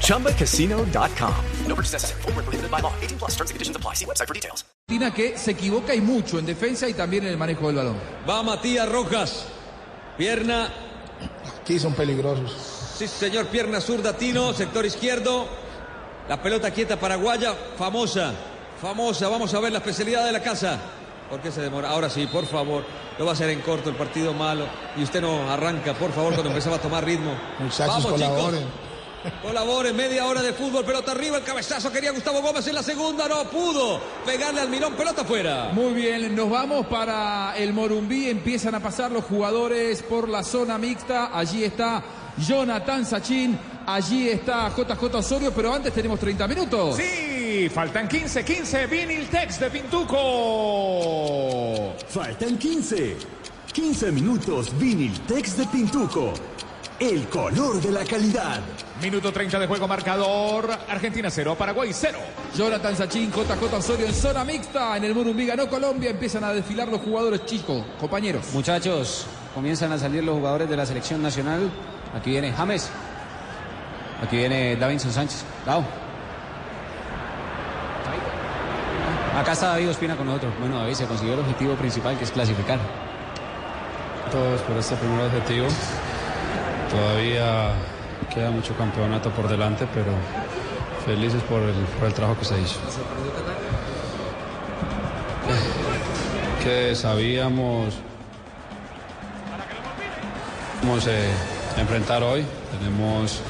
ChumbaCasino.com. No purchase necessary. Full prohibited by law. 18 plus terms and conditions apply. See website for details. Que se equivoca y mucho en defensa y también en el manejo del balón. Va Matías Rojas. Pierna. Aquí son peligrosos. Sí, señor. Pierna zurda, Tino. Sector izquierdo. La pelota quieta paraguaya. Famosa. Famosa. Vamos a ver la especialidad de la casa. ¿Por qué se demora? Ahora sí, por favor. Lo va a hacer en corto el partido malo. Y usted no arranca, por favor, cuando empezaba a tomar ritmo. Muchachos, Vamos, colaboren. chicos. Colaboren, media hora de fútbol, pelota arriba, el cabezazo quería Gustavo Gómez en la segunda, no pudo pegarle al Mirón, pelota afuera. Muy bien, nos vamos para el Morumbí. Empiezan a pasar los jugadores por la zona mixta. Allí está Jonathan Sachin. Allí está JJ Osorio, pero antes tenemos 30 minutos. Sí, faltan 15, 15, Vinil Tex de Pintuco. Faltan 15. 15 minutos Viniltex de Pintuco. El color de la calidad. Minuto 30 de juego marcador, Argentina 0, Paraguay 0. Jonathan Sachin, JJ Osorio en zona mixta. En el Morumbí ganó Colombia. Empiezan a desfilar los jugadores chicos, compañeros. Muchachos, comienzan a salir los jugadores de la selección nacional. Aquí viene James. Aquí viene Davinson Sánchez. Dao. Acá está David Ospina con nosotros. Bueno, David se consiguió el objetivo principal que es clasificar. todos por este primer objetivo. Todavía queda mucho campeonato por delante, pero felices por el, por el trabajo que se hizo. Que sabíamos vamos a enfrentar hoy. Tenemos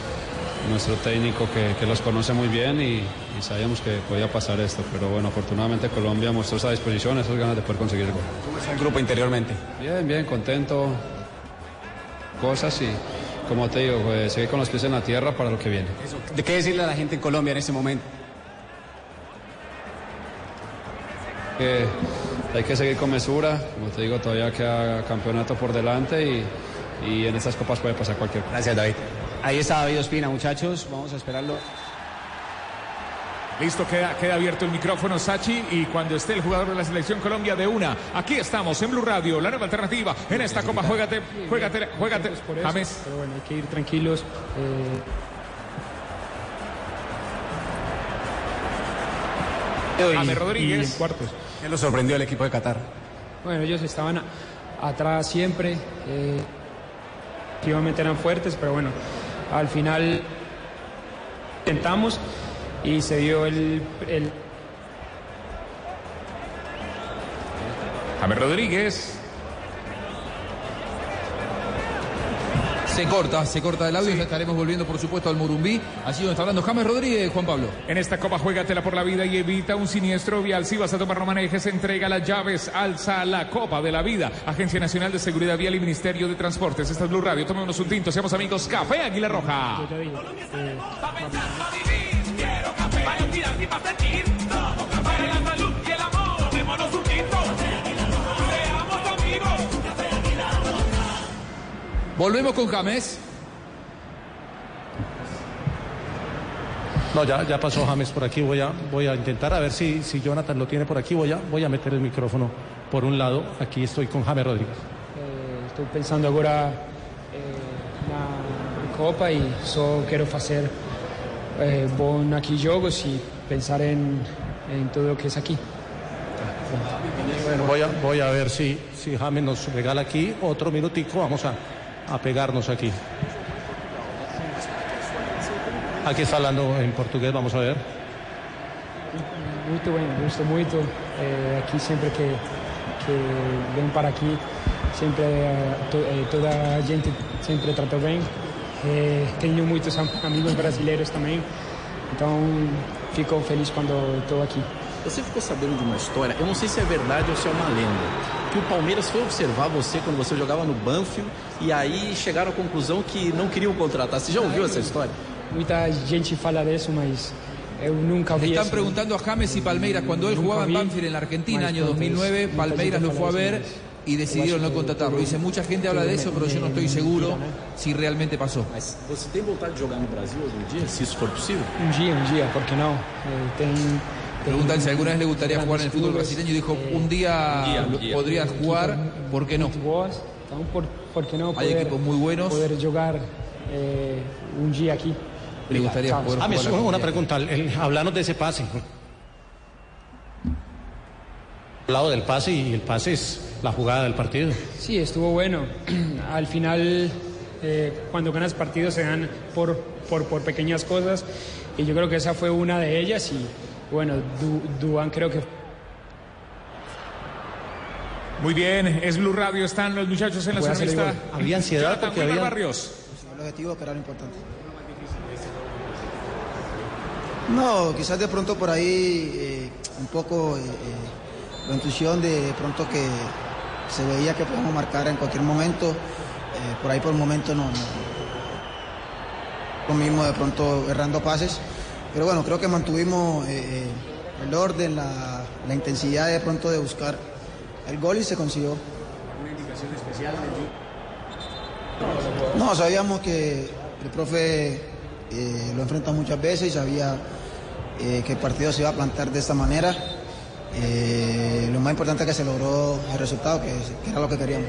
nuestro técnico que, que los conoce muy bien y, y sabíamos que podía pasar esto. Pero bueno, afortunadamente Colombia mostró esa disposición, esas ganas de poder conseguir el gol. ¿Cómo está el grupo interiormente? Bien, bien, contento. Cosas y, como te digo, pues, seguir con los pies en la tierra para lo que viene. ¿De qué decirle a la gente en Colombia en este momento? Que hay que seguir con mesura. Como te digo, todavía queda campeonato por delante y, y en estas copas puede pasar cualquier cosa. Gracias, David. Ahí está David Ospina, muchachos. Vamos a esperarlo. Listo, queda, queda abierto el micrófono, Sachi, y cuando esté el jugador de la selección Colombia de una, aquí estamos en Blue Radio, la nueva alternativa en esta copa. Juégate, juégate, juégate. James. Pero bueno, hay que ir tranquilos. eh, James Rodríguez. Y en cuartos. ¿Qué lo sorprendió el equipo de Qatar? Bueno, ellos estaban a- atrás siempre. Eh, efectivamente eran fuertes, pero bueno, al final intentamos y se dio el, el James Rodríguez. Se corta, se corta el audio. Ya estaremos volviendo, por supuesto, al Morumbí. Allí donde está hablando James Rodríguez, Juan Pablo. En esta copa juégatela por la vida y evita un siniestro vial. Si vas a tomar no manejes, entrega las llaves, alza la copa de la vida. Agencia Nacional de Seguridad Vial y Ministerio de Transportes. Esta es Blue Radio. Tomémonos un tinto, seamos amigos. Café Águila Roja. yo eh, Volvemos con James. No, ya, ya pasó James por aquí. Voy a, voy a intentar a ver si, si Jonathan lo tiene por aquí. Voy a, voy a meter el micrófono por un lado. Aquí estoy con James Rodríguez. eh, estou pensando agora eh, na Copa e só quero fazer eh, bom aqui jogos e pensar em, em tudo o que aqui. Bueno, voy a, voy a ver si, si James nos regala aquí otro minutico. Vamos a, a pegarnos aquí. Aquí está hablando en portugués, vamos a ver. Muito bem, gosto muito. Eh, aqui sempre que, que venho para aqui, sempre eh, to, eh, toda gente sempre tratou bem. Eh, tenho muitos am- amigos brasileiros também, então fico feliz quando estou aqui. Você ficou sabendo de uma história, eu não sei se é verdade ou se é uma lenda, que o Palmeiras foi observar você quando você jogava no Banfield e aí chegaram à conclusão que não queriam contratar. Você já ouviu essa história? Muita gente fala disso, mas eu nunca vi están eso. preguntando a James y Palmeiras cuando él Nunca jugaba en vi, Banfield en la Argentina, año pronto 2009. es- nunca Palmeiras lo llegué a fue a ver y decidieron no contratarlo. Dice, mucha gente habla de eso, pero yo no estoy seguro si realmente pasó. Você tem vontade de jogar no Brasil algum dia, se isso for possível? Un día, un día, ¿por qué no? Eh, Preguntan si alguna vez le gustaría jugar en el fútbol brasileño y dijo, eh, un día, día, día. podrías jugar, ¿por qué no? Hay equipos muy buenos. poder jogar eh, un día aquí. Le gustaría poder James, jugar una, algún una día. pregunta. hablanos de ese pase. Hablado del pase y el pase es la jugada del partido. Sí, estuvo bueno. Al final, eh, cuando ganas partidos se dan por, por, por pequeñas cosas y yo creo que esa fue una de ellas y bueno, Du- Duan creo que Muy bien, es Blue Radio, están los muchachos en la zona. Había ansiedad porque había- Barrios. El objetivo que era lo importante. No, quizás de pronto por ahí eh, un poco eh, eh, la intuición de, de pronto que se veía que podíamos marcar en cualquier momento. eh, por ahí por el momento no, no. Lo mismo de pronto errando pases. Pero bueno, creo que mantuvimos eh, eh, el orden, la, la intensidad de pronto de buscar el gol y se consiguió. Una indicación especial No, sabíamos que el profe eh, lo enfrenta muchas veces y sabía que el partido se iba a plantar de esta manera. Eh, lo más importante es que se logró el resultado, que, que era lo que queríamos.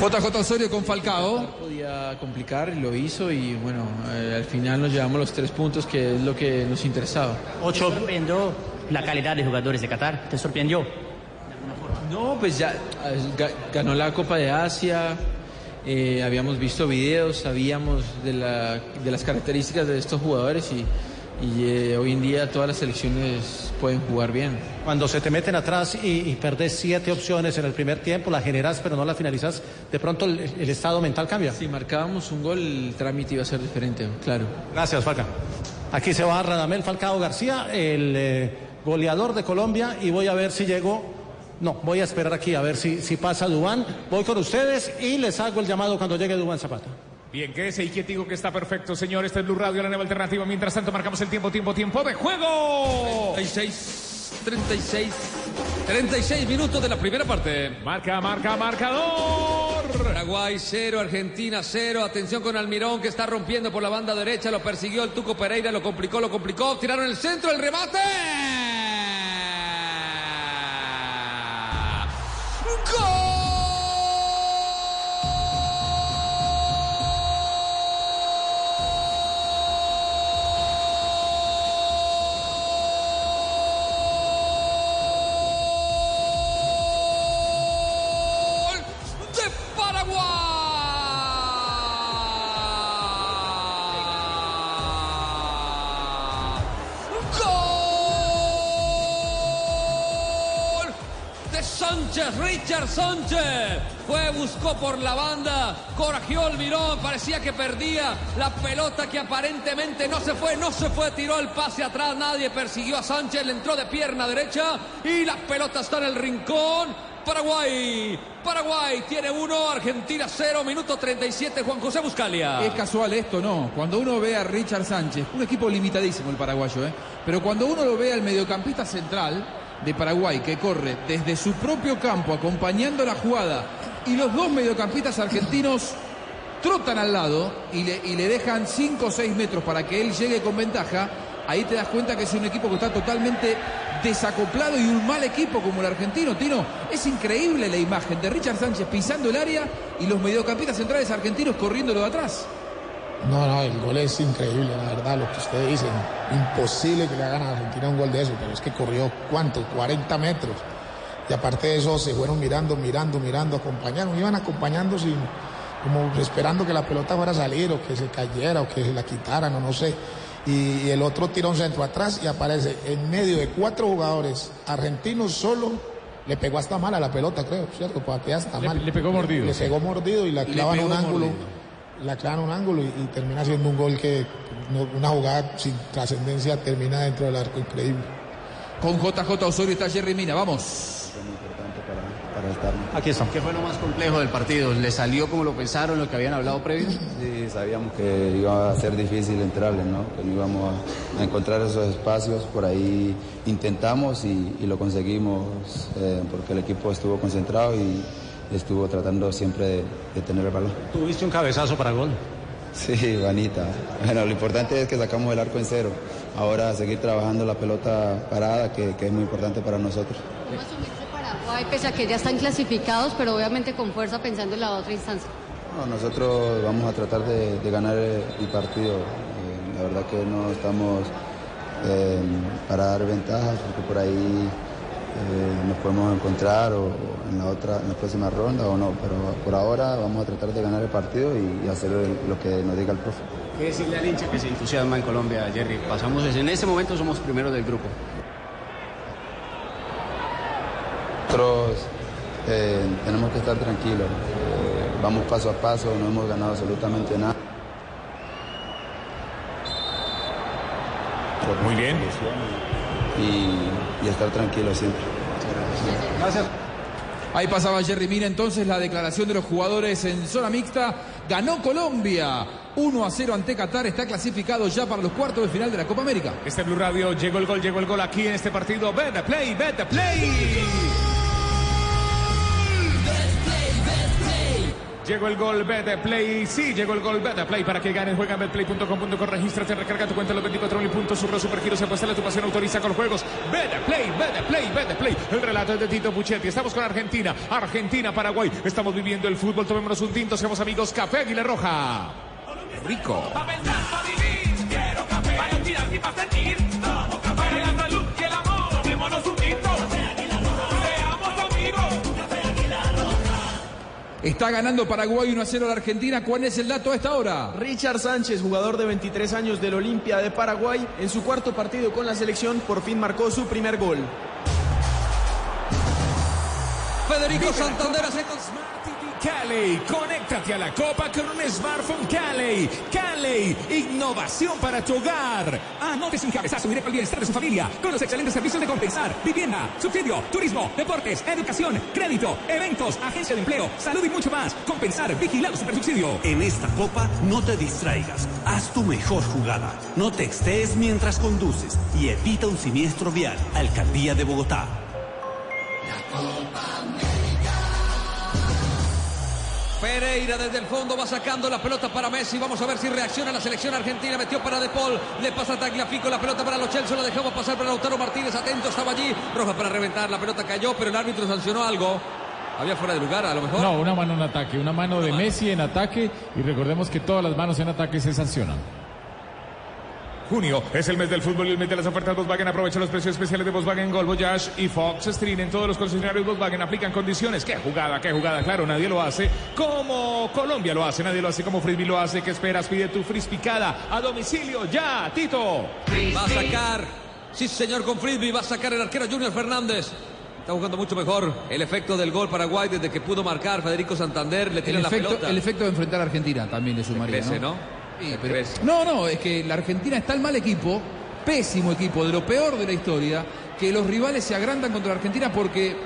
JJ Osorio con Falcao. Podía complicar y lo hizo y bueno, eh, al final nos llevamos los tres puntos que es lo que nos interesaba. ¿Te sorprendió la calidad de jugadores de Qatar? ¿Te sorprendió? No, pues ya eh, ga- ganó la Copa de Asia, eh, habíamos visto videos, sabíamos de, la- de las características de estos jugadores y, y, eh, hoy en día todas las selecciones pueden jugar bien. Cuando se te meten atrás y, y perdés siete opciones en el primer tiempo, las generas pero no las finalizas, de pronto el, el estado mental cambia. Si marcábamos un gol, el trámite iba a ser diferente, claro. Gracias, Falca. Aquí se va Radamel Falcao García, el eh, goleador de Colombia, y voy a ver si llego. No, voy a esperar aquí a ver si, si pasa Dubán. Voy con ustedes y les hago el llamado cuando llegue Dubán Zapata. Bien, quédese y quietico que está perfecto, señor. Este es Blue Radio, la nueva alternativa. Mientras tanto, marcamos el tiempo, tiempo, tiempo de juego. 36, 36, 36 minutos de la primera parte. Marca, marca, marcador. Paraguay 0, Argentina 0. Atención con Almirón que está rompiendo por la banda derecha. Lo persiguió el Tuco Pereira, lo complicó, lo complicó. Tiraron el centro, el remate. ¡Gol Sánchez. Fue, buscó por la banda, corajeó el mirón, parecía que perdía la pelota que aparentemente no se fue, no se fue, tiró el pase atrás, nadie persiguió a Sánchez, le entró de pierna derecha y la pelota está en el rincón. Paraguay, Paraguay tiene uno, Argentina cero, minuto 37, Juan José Buscalia. Es casual esto, no. Cuando uno ve a Richard Sánchez, un equipo limitadísimo el paraguayo, ¿eh? pero cuando uno lo ve al mediocampista central de Paraguay que corre desde su propio campo acompañando la jugada y los dos mediocampistas argentinos trotan al lado y le, dejan 5 o 6 metros para que él llegue con ventaja, ahí te das cuenta que es un equipo que está totalmente desacoplado y un mal equipo como el argentino. Tino, es increíble la imagen de Richard Sánchez pisando el área y los mediocampistas centrales argentinos corriéndolo de atrás. No, no, el gol es increíble, la verdad, lo que ustedes dicen. Imposible que le hagan a Argentina un gol de eso, pero es que corrió, ¿cuánto? 40 metros. Y aparte de eso, se fueron mirando, mirando, mirando, acompañaron. Iban acompañando sin, como esperando que la pelota fuera a salir o que se cayera o que se la quitaran o no sé. Y, y el otro tira un centro atrás y aparece en medio de cuatro jugadores argentinos solo. Le pegó hasta mal a la pelota, creo, ¿cierto? Patea hasta Le- mal. le pegó mordido, Le sí. pegó mordido y la Le clava en un ángulo mordido. La clava en un ángulo y, y termina siendo un gol que no- una jugada sin trascendencia termina dentro del arco increíble. Con JJ Osorio está Jerry Mina, vamos. Aquí estamos. ¿Qué fue lo más complejo del partido? ¿Le salió como lo pensaron, lo que habían hablado previo? Sí, sabíamos que iba a ser difícil entrarle, ¿no? que no íbamos a, a encontrar esos espacios, por ahí intentamos y, y lo conseguimos eh, porque el equipo estuvo concentrado y estuvo tratando siempre de, de tener el balón. Tuviste un cabezazo para gol. Sí, Vanita. Bueno, lo importante es que sacamos el arco en cero. Ahora seguir trabajando la pelota parada, que, que es muy importante para nosotros. ¿Cómo asumirse Paraguay, pese a que ya están clasificados, pero obviamente con fuerza pensando en la otra instancia? No, nosotros vamos a tratar de, de ganar el partido. Eh, la verdad que no estamos eh, para dar ventajas, porque por ahí eh, nos podemos encontrar o en la otra, en la próxima ronda o no. Pero por ahora vamos a tratar de ganar el partido y, y hacer lo que nos diga el profe. ¿Qué decirle al hincha que se entusiasma en Colombia, Jerry? Pasamos, en este momento somos primeros del grupo. Nosotros eh, tenemos que estar tranquilos. Eh, vamos paso a paso, no hemos ganado absolutamente nada. Muy bien. Y, y estar tranquilos siempre. Gracias. Ahí pasaba Jerry Mina entonces la declaración de los jugadores en zona mixta. Ganó Colombia 1 a 0 ante Qatar. Está clasificado ya para los cuartos de final de la Copa América. Este Blue Radio llegó el gol, llegó el gol aquí en este partido. Vete play, vete play. Llegó el gol Betplay, sí, llegó el gol Betplay para que ganes. Juega en betplay.com.co, regístrate, recarga tu cuenta en los 24 mil puntos, surro supergiros, apuesta tu pasión, autoriza con juegos. Betplay, Betplay, Betplay. El relato es de Tito Puchetti. Estamos con Argentina, Argentina, Paraguay. Estamos viviendo el fútbol, tomémonos un tinto, seamos amigos. Café Aguila Roja. Rico. Está ganando Paraguay 1 a 0 a la Argentina. ¿Cuál es el dato a esta hora? Richard Sánchez, jugador de 23 años del Olimpia de Paraguay, en su cuarto partido con la selección por fin marcó su primer gol. Federico Santander hace Cali, conéctate a la Copa con un smartphone Cali. Cali, innovación para tu hogar. Anote sin cabezazo directo al bienestar de su familia con los excelentes servicios de compensar, vivienda, subsidio, turismo, deportes, educación, crédito, eventos, agencia de empleo, salud y mucho más. Compensar, vigilado supersubsidio. En esta copa no te distraigas, haz tu mejor jugada, no te excedes mientras conduces y evita un siniestro vial. Alcaldía de Bogotá. Pereira desde el fondo va sacando la pelota para Messi. Vamos a ver si reacciona la selección argentina. Metió para De Paul. Le pasa a Tagliafico. La pelota para los Chelsea. La dejamos pasar para Lautaro Martínez. Atento, estaba allí. Roja para reventar. La pelota cayó, pero el árbitro sancionó algo. Había fuera de lugar, a lo mejor. No, una mano en ataque, una mano de Messi en ataque y recordemos que todas las manos en ataque se sancionan. Junio es el mes del fútbol y el mes de las ofertas Volkswagen. Aprovecha los precios especiales de Volkswagen Gol, Voyage y Fox Stream en todos los concesionarios Volkswagen. Aplican condiciones. ¡Qué jugada, qué jugada! Claro, nadie lo hace como Colombia lo hace. Nadie lo hace como Frisbee lo hace. ¿Qué esperas? Pide tu frisbee picada a domicilio ya, Tito. Va a sacar. Sí, señor, con Frisbee. Va a sacar el arquero Junior Fernández. Está jugando mucho mejor. El efecto del gol Paraguay desde que pudo marcar Federico Santander. Le El tira la efecto, pelota. el efecto de enfrentar a Argentina también le sumaría. crece, ¿no? ¿no? Sí, pero- no, no, es que la Argentina está el mal equipo, pésimo equipo, de lo peor de la historia, que los rivales se agrandan contra la Argentina porque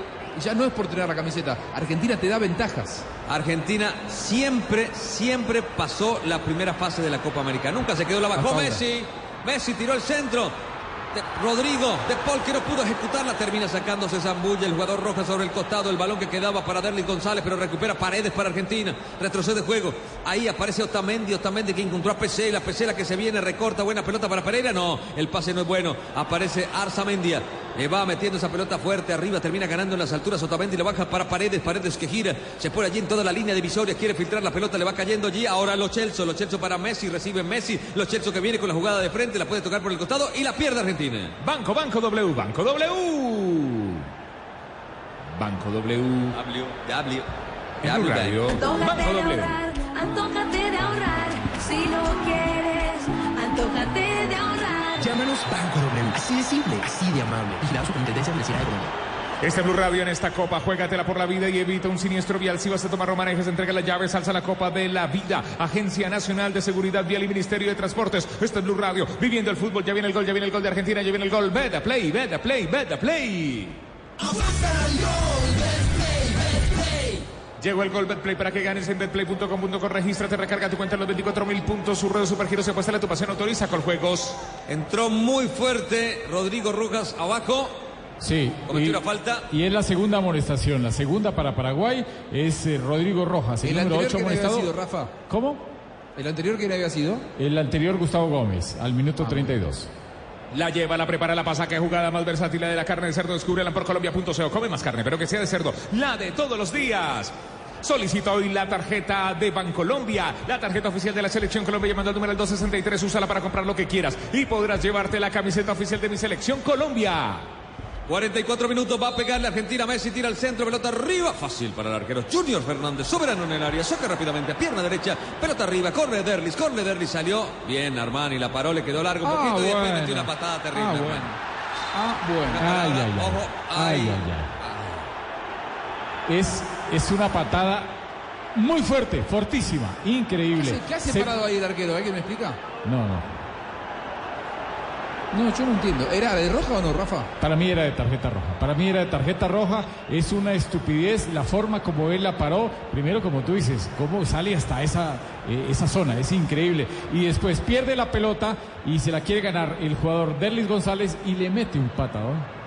ya no es por tener la camiseta. Argentina te da ventajas. Argentina siempre, siempre pasó la primera fase de la Copa América. Nunca se quedó la bajó. Messi. Messi tiró el centro. Rodrigo, de Paul que no pudo ejecutarla, termina sacándose Zambulla, el jugador roja sobre el costado, el balón que quedaba para Derlis González, pero recupera paredes para Argentina, retrocede juego, ahí aparece Otamendi, Otamendi que encontró a PC, la PC la que se viene, recorta, buena pelota para Pereira, no, el pase no es bueno, aparece Arzamendia, le va metiendo esa pelota fuerte arriba, termina ganando en las alturas, Otamendi le baja para Paredes, Paredes que gira, se pone allí en toda la línea divisoria, quiere filtrar la pelota, le va cayendo allí, ahora Lo Celso, Lo Celso para Messi, recibe Messi, Lo Celso que viene con la jugada de frente, la puede tocar por el costado y la pierde Argentina. Banco, Banco W, Banco W. Banco W. W, W. Blue Radio. Banco W. Antójate de ahorrar. Si lo quieres, antójate de ahorrar. Llámanos Banco W. Así de simple, así de amable. Vigilado Superintendencia Financiera de Colombia. Este Blue Radio en esta copa, juégatela por la vida y evita un siniestro vial. Si vas a tomar romanejes, entrega las llaves, alza la copa de la vida. Agencia Nacional de Seguridad Vial y Ministerio de Transportes. Este es Blue Radio, viviendo el fútbol. Ya viene el gol, ya viene el gol de Argentina, ya viene el gol. Veda play, veda play, veda play. Llegó el gol Betplay para que ganes en betplay.com.co. Regístrate, recarga tu cuenta en los 24 mil puntos. Su red supergiro se apuesta a tu pasión autoriza con juegos. Entró muy fuerte Rodrigo Rojas abajo. Sí. Cometió y, una falta. y es la segunda amonestación. La segunda para Paraguay es eh, Rodrigo Rojas, el, El número anterior 8 que había amonestado. sido, Rafa. ¿Cómo? ¿El anterior quién había sido? El anterior Gustavo Gómez, al minuto 32. La lleva, la prepara, la pasa. Qué jugada más versátil de la carne de cerdo. Descúbrela por colombia.co. Come más carne, pero que sea de cerdo. La de todos los días. Solicita hoy la tarjeta de Bancolombia, la tarjeta oficial de la Selección Colombia llamando al número 263, úsala para comprar lo que quieras y podrás llevarte la camiseta oficial de mi Selección Colombia. 44 minutos, va a pegar la Argentina, Messi tira al centro, pelota arriba, fácil para el arquero Junior Fernández, soberano en el área, saca rápidamente, pierna derecha, pelota arriba, corre Derlis, corre Derlis, salió, bien Armani, la paró, le quedó largo un Ah, poquito y después bueno. metió una patada terrible. Ah, bueno. Ah, bueno. Ay, ay, ay. Ojo, Ay, ay, ay. Es, es una patada muy fuerte, fortísima, increíble. ¿Qué hace Se- parado ahí el arquero? ¿Alguien me explica? No, no. No, yo no entiendo. ¿Era de roja o no, Rafa? Para mí era de tarjeta roja. Para mí era de tarjeta roja. Es una estupidez la forma como él la paró. Primero, como tú dices, cómo sale hasta esa, eh, esa zona. Es increíble. Y después pierde la pelota y se la quiere ganar el jugador Derlis González y le mete un patadón.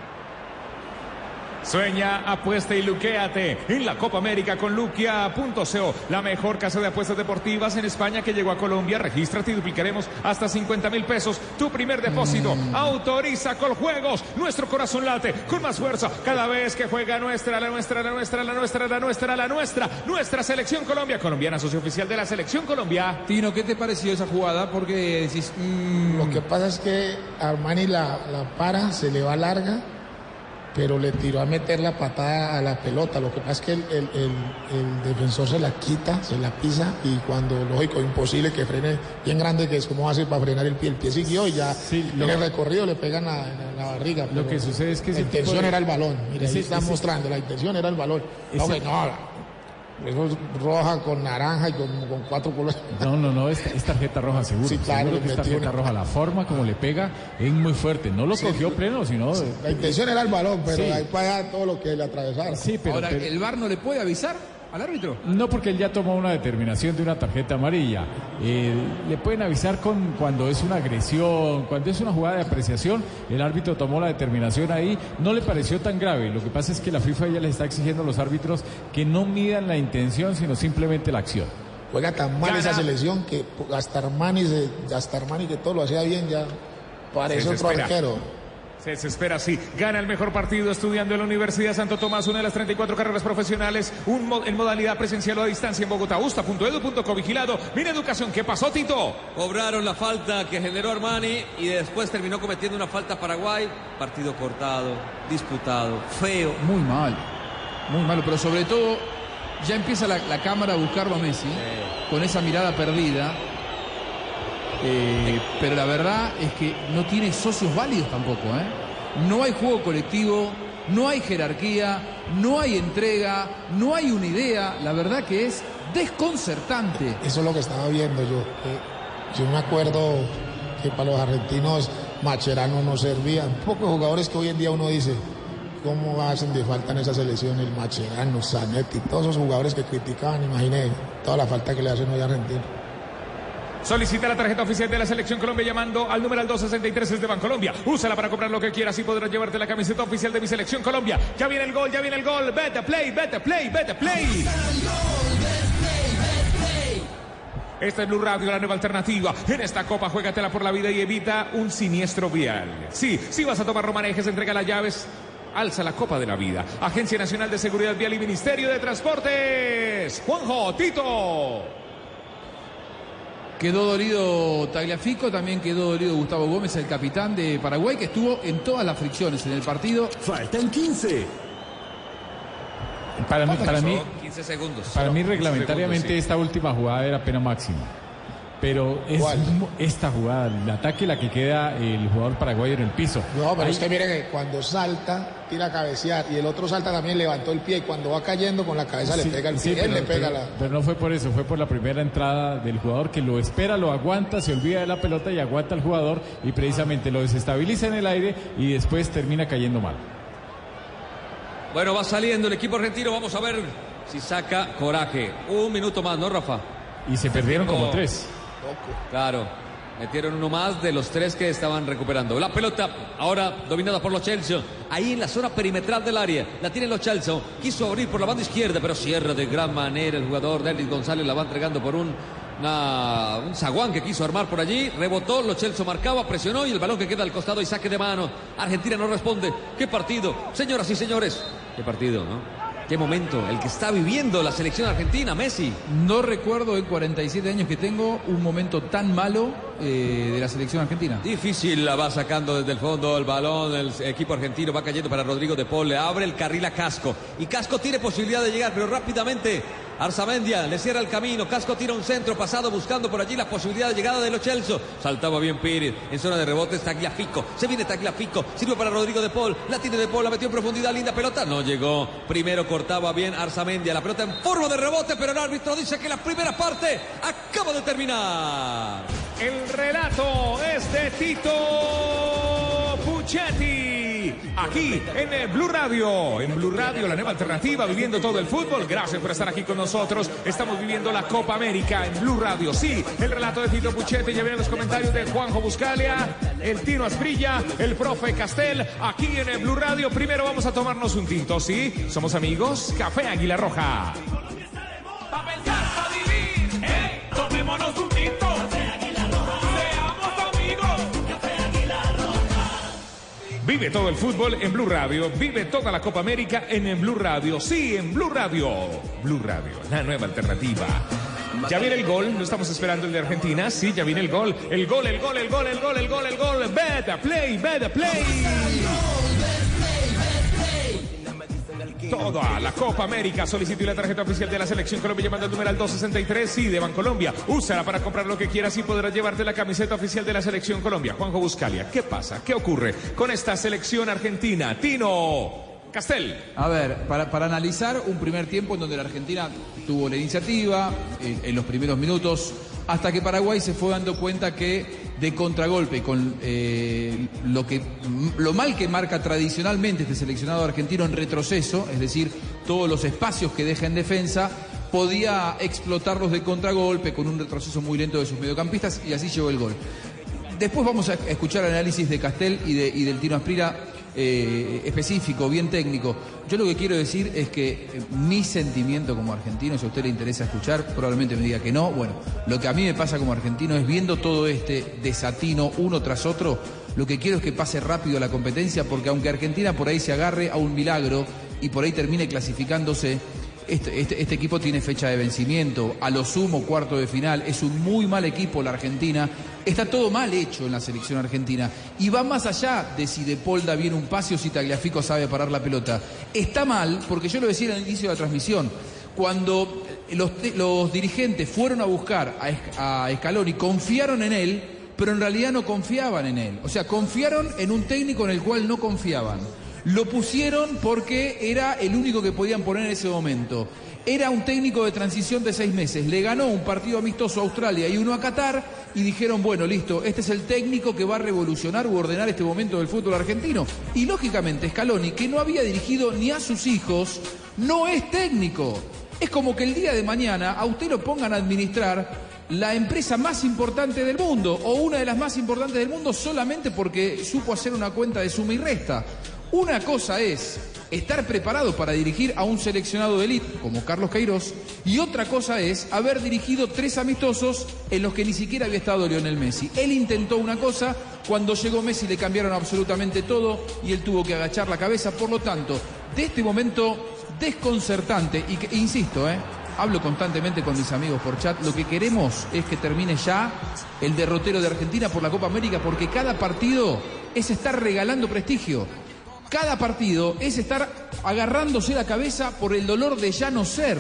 Sueña, apuesta y luquéate en la Copa América con Luquia.co, la mejor casa de apuestas deportivas en España que llegó a Colombia. Regístrate y duplicaremos hasta 50 mil pesos tu primer depósito. Autoriza con juegos. Nuestro corazón late con más fuerza cada vez que juega nuestra, la nuestra, la nuestra, la nuestra, la nuestra, la nuestra, nuestra selección Colombia. Colombiana, socio oficial de la selección Colombia. Tino, ¿qué te pareció esa jugada? Porque decís. mm, Lo que pasa es que Armani la, la para, se le va larga, pero le tiró a meter la patada a la pelota. Lo que pasa es que el, el- el- el defensor se la quita, se la pisa y cuando, lógico, imposible que frene bien grande, que es como hace para frenar el pie. El pie siguió y ya lo- en el recorrido le pegan a- la, barriga. Lo que sucede es que La intención de- era el balón. Mira, ese- ahí está ese- mostrando, la intención era el balón. No, Ese- que no, eso es roja con naranja y con, con cuatro colores. No, no, no, es, es tarjeta roja seguro. Sí, claro, seguro que es tarjeta una- roja. La forma como le pega es muy fuerte. No lo Sí. cogió pleno, sino. La intención era el balón, pero Sí. ahí para allá todo lo que le atravesaron. Sí, pero- Ahora, pero- ¿el VAR no le puede avisar al árbitro? No, porque él ya tomó una determinación de una tarjeta amarilla. Eh, le pueden avisar con cuando es una agresión, cuando es una jugada de apreciación. El árbitro tomó la determinación ahí. No le pareció tan grave. Lo que pasa es que la FIFA ya le está exigiendo a los árbitros que no midan la intención, sino simplemente la acción. Juega tan mal Gana. esa selección que hasta Armani, se- hasta Armani que todo lo hacía bien ya parece otro arquero. Se desespera, sí. Gana el mejor partido estudiando en la Universidad Santo Tomás, una de las 34 carreras profesionales, un mo- en modalidad presencial o a distancia en Bogotá. Usta.edu.co vigilado. Mira educación. ¿Qué pasó, Tito? Cobraron la falta que generó Armani y después terminó cometiendo una falta Paraguay. Partido cortado, disputado, feo. Muy mal. Muy malo, pero sobre todo ya empieza la, la cámara a buscarlo a Messi con esa mirada perdida. Eh, pero la verdad es que no tiene socios válidos tampoco. ¿eh? No hay juego colectivo, no hay jerarquía, no hay entrega, no hay una idea. La verdad que es desconcertante. Eso es lo que estaba viendo yo. yo me acuerdo que para los argentinos Macherano no servía. Un poco de jugadores que hoy en día uno dice, ¿cómo hacen de falta en esa selección el Macherano, Zanetti, todos esos jugadores que criticaban? Imagine toda la falta que le hacen hoy a Argentina. Solicita la tarjeta oficial de la Selección Colombia llamando al número al 263 es de Bancolombia. Úsala para comprar lo que quieras y podrás llevarte la camiseta oficial de mi Selección Colombia. Ya viene el gol, ya viene el gol. Vete play, vete play, vete play. Esta es Blue Radio, la nueva alternativa. En esta copa, juégatela por la vida y evita un siniestro vial. Sí, si vas a tomar romanejes, entrega las llaves. Alza la copa de la vida. Agencia Nacional de Seguridad Vial y Ministerio de Transportes. Juanjo, Tito. Quedó dolido Tagliafico, también quedó dolido Gustavo Gómez, el capitán de Paraguay, que estuvo en todas las fricciones en el partido. Faltan 15. Para mí, para mí, 15 segundos. Para mí, 15 reglamentariamente, segundos, sí. esta última jugada era pena máxima. Pero es esta jugada, el ataque, la que queda el jugador paraguayo en el piso. No, pero Ahí- es que mire que cuando salta, tira a cabecear y el otro salta también, levantó el pie y cuando va cayendo con la cabeza Sí, le pega el sí, pie, él pero, le pega pero- la... pero no fue por eso, fue por la primera entrada del jugador que lo espera, lo aguanta, se olvida de la pelota y aguanta al jugador y precisamente lo desestabiliza en el aire y después termina cayendo mal. Bueno, va saliendo el equipo argentino. Vamos a ver Si saca coraje. Un minuto más, ¿no, Rafa? Y se perdieron como tres. Claro. Metieron uno más de los tres que estaban recuperando. La pelota ahora dominada por los Chelsea. Ahí en la zona perimetral del área. La tienen los Chelsea. Quiso abrir por la banda izquierda, pero cierra de gran manera el jugador Denis González. La va entregando por un, una- un zaguán que quiso armar por allí. Rebotó, los Chelsea marcaba, presionó y el balón que queda al costado y saque de mano. Argentina no responde. ¿Qué partido? Señoras y señores. ¿Qué partido, no? ¿Qué momento? El que está viviendo la selección argentina, Messi. No recuerdo en 47 años que tengo un momento tan malo eh, de la selección argentina. Difícil la va sacando desde el fondo el balón, el equipo argentino va cayendo para Rodrigo de Paul, le abre el carril a Casco y Casco tiene posibilidad de llegar, pero rápidamente Arzamendia le cierra el camino, Casco tira un centro pasado buscando por allí la posibilidad de llegada de los Chelsea, saltaba bien Pires, en zona de rebote está Tagliafico, se viene Tagliafico, sirve para Rodrigo de Paul, la tiene de Paul, la metió en profundidad, linda pelota, no llegó, primero cortaba bien Arzamendia, la pelota en forma de rebote, pero el árbitro dice que la primera parte acaba de terminar. El relato es de Tito Puchetti. Aquí en Blue Radio. En Blue Radio, la nueva alternativa, viviendo todo el fútbol. Gracias por estar aquí con nosotros. Estamos viviendo la Copa América en Blue Radio. Sí, el relato de Tito Puchetti. Ya vienen los comentarios de Juanjo Buscalia, el Tino Asprilla, el profe Castel. Aquí en Blue Radio. Primero vamos a tomarnos un tinto, ¿sí? Somos amigos. Café Águila Roja. Vive todo el fútbol en Blue Radio. Vive toda la Copa América en, Blue Radio. Sí, en Blue Radio. Blue Radio, la nueva alternativa. Ya viene el gol, no estamos esperando el de Argentina. Sí, ya viene el gol. El gol, el gol, el gol, el gol, el gol, el gol. Better play, better play. Toda la Copa América. Solicite la tarjeta oficial de la Selección Colombia llamando al número al 263. Sí, de Bancolombia. Úsala para comprar lo que quieras y podrás llevarte la camiseta oficial de la Selección Colombia. Juanjo Buscalia, ¿qué pasa? ¿Qué ocurre con esta selección argentina? Tino Castel. A ver, para, para analizar un primer tiempo en donde la Argentina tuvo la iniciativa en, en los primeros minutos, hasta que Paraguay se fue dando cuenta que de contragolpe, con eh, lo, que, lo mal que marca tradicionalmente este seleccionado argentino en retroceso, es decir, todos los espacios que deja en defensa, podía explotarlos de contragolpe con un retroceso muy lento de sus mediocampistas y así llegó el gol. Después vamos a escuchar análisis de Castel y, de, y del Tino Asprira eh, específico, bien técnico. Yo lo que quiero decir es que eh, mi sentimiento como argentino, si a usted le interesa escuchar, probablemente me diga que no. Bueno, lo que a mí me pasa como argentino es viendo todo este desatino uno tras otro, lo que quiero es que pase rápido la competencia, porque aunque Argentina por ahí se agarre a un milagro y por ahí termine clasificándose, este, este- este equipo tiene fecha de vencimiento, a lo sumo cuarto de final, es un muy mal equipo la Argentina, está todo mal hecho en la selección argentina y va más allá de si De Paul bien un pase o si Tagliafico sabe parar la pelota. Está mal, porque yo lo decía el inicio de la transmisión, cuando los, los dirigentes fueron a buscar a, a Scaloni, confiaron en él, pero en realidad no confiaban en él. O sea, confiaron en un técnico en el cual no confiaban. Lo pusieron porque era el único que podían poner en ese momento. Era un técnico de transición de seis meses. Le ganó un partido amistoso a Australia y uno a Qatar y dijeron, bueno, listo, este es el técnico que va a revolucionar u ordenar este momento del fútbol argentino. Y lógicamente Scaloni, que no había dirigido ni a sus hijos, no es técnico. Es como que el día de mañana a usted lo pongan a administrar la empresa más importante del mundo o una de las más importantes del mundo solamente porque supo hacer una cuenta de suma y resta. Una cosa es estar preparado para dirigir a un seleccionado de élite como Carlos Queiroz y otra cosa es haber dirigido tres amistosos en los que ni siquiera había estado Lionel Messi. Él intentó una cosa, cuando llegó Messi le cambiaron absolutamente todo y él tuvo que agachar la cabeza. Por lo tanto, de este momento desconcertante y que, insisto, ¿eh? hablo constantemente con mis amigos por chat, lo que queremos es que termine ya el derrotero de Argentina por la Copa América porque cada partido es estar regalando prestigio. Cada partido es estar agarrándose la cabeza por el dolor de ya no ser.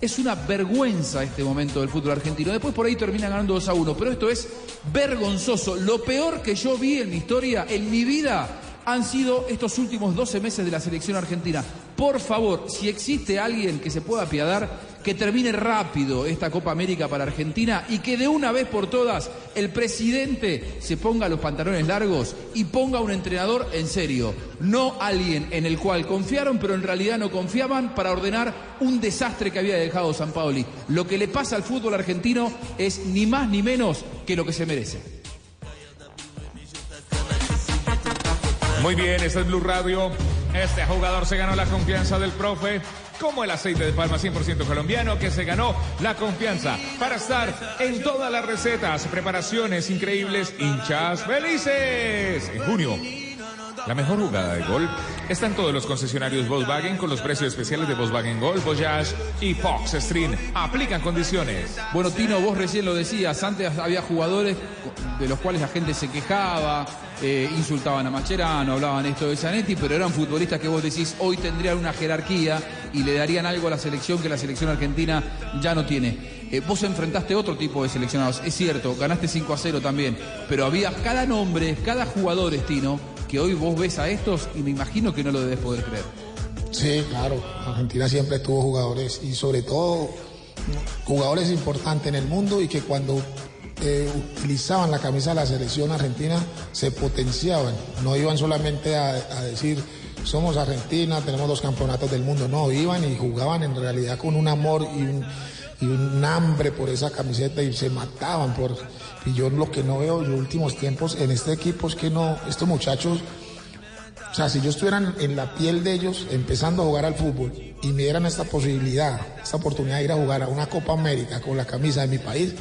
Es una vergüenza este momento del fútbol argentino. Después por ahí termina ganando 2 a 1, pero esto es vergonzoso. Lo peor que yo vi en mi historia, en mi vida, han sido estos últimos 12 meses de la selección argentina. Por favor, si existe alguien que se pueda apiadar, que termine rápido esta Copa América para Argentina y que de una vez por todas el presidente se ponga los pantalones largos y ponga un entrenador en serio, no alguien en el cual confiaron pero en realidad no confiaban para ordenar un desastre que había dejado San Paoli. Lo que le pasa al fútbol argentino es ni más ni menos que lo que se merece. Muy bien, este es Blue Radio. Este jugador se ganó la confianza del profe, como el aceite de palma 100% colombiano, que se ganó la confianza para estar en todas las recetas, preparaciones increíbles, hinchas felices. En junio, la mejor jugada de gol está en todos los concesionarios Volkswagen con los precios especiales de Volkswagen Gol, Voyage y Fox Stream. Aplican condiciones. Bueno, Tino, vos recién lo decías, antes había jugadores de los cuales la gente se quejaba, eh, insultaban a Macherano, hablaban esto de Zanetti, pero eran futbolistas que vos decís hoy tendrían una jerarquía y le darían algo a la selección que la selección argentina ya no tiene. Eh, vos enfrentaste otro tipo de seleccionados, es cierto, ganaste 5 a 0 también, pero había cada nombre, cada jugador, Tino, que hoy vos ves a estos y me imagino que no lo debes poder creer. Sí, claro. Argentina siempre tuvo jugadores y sobre todo jugadores importantes en el mundo y que cuando eh, utilizaban la camisa de la selección argentina se potenciaban. No iban solamente a, a decir somos Argentina, tenemos dos campeonatos del mundo. No, iban y jugaban en realidad con un amor y un, y un hambre por esa camiseta y se mataban por... Y yo lo que no veo en los últimos tiempos en este equipo es que no, estos muchachos, o sea, si yo estuviera en- la piel de ellos empezando a jugar al fútbol y me dieran esta posibilidad, esta oportunidad de ir a jugar a una Copa América con la camisa de mi país,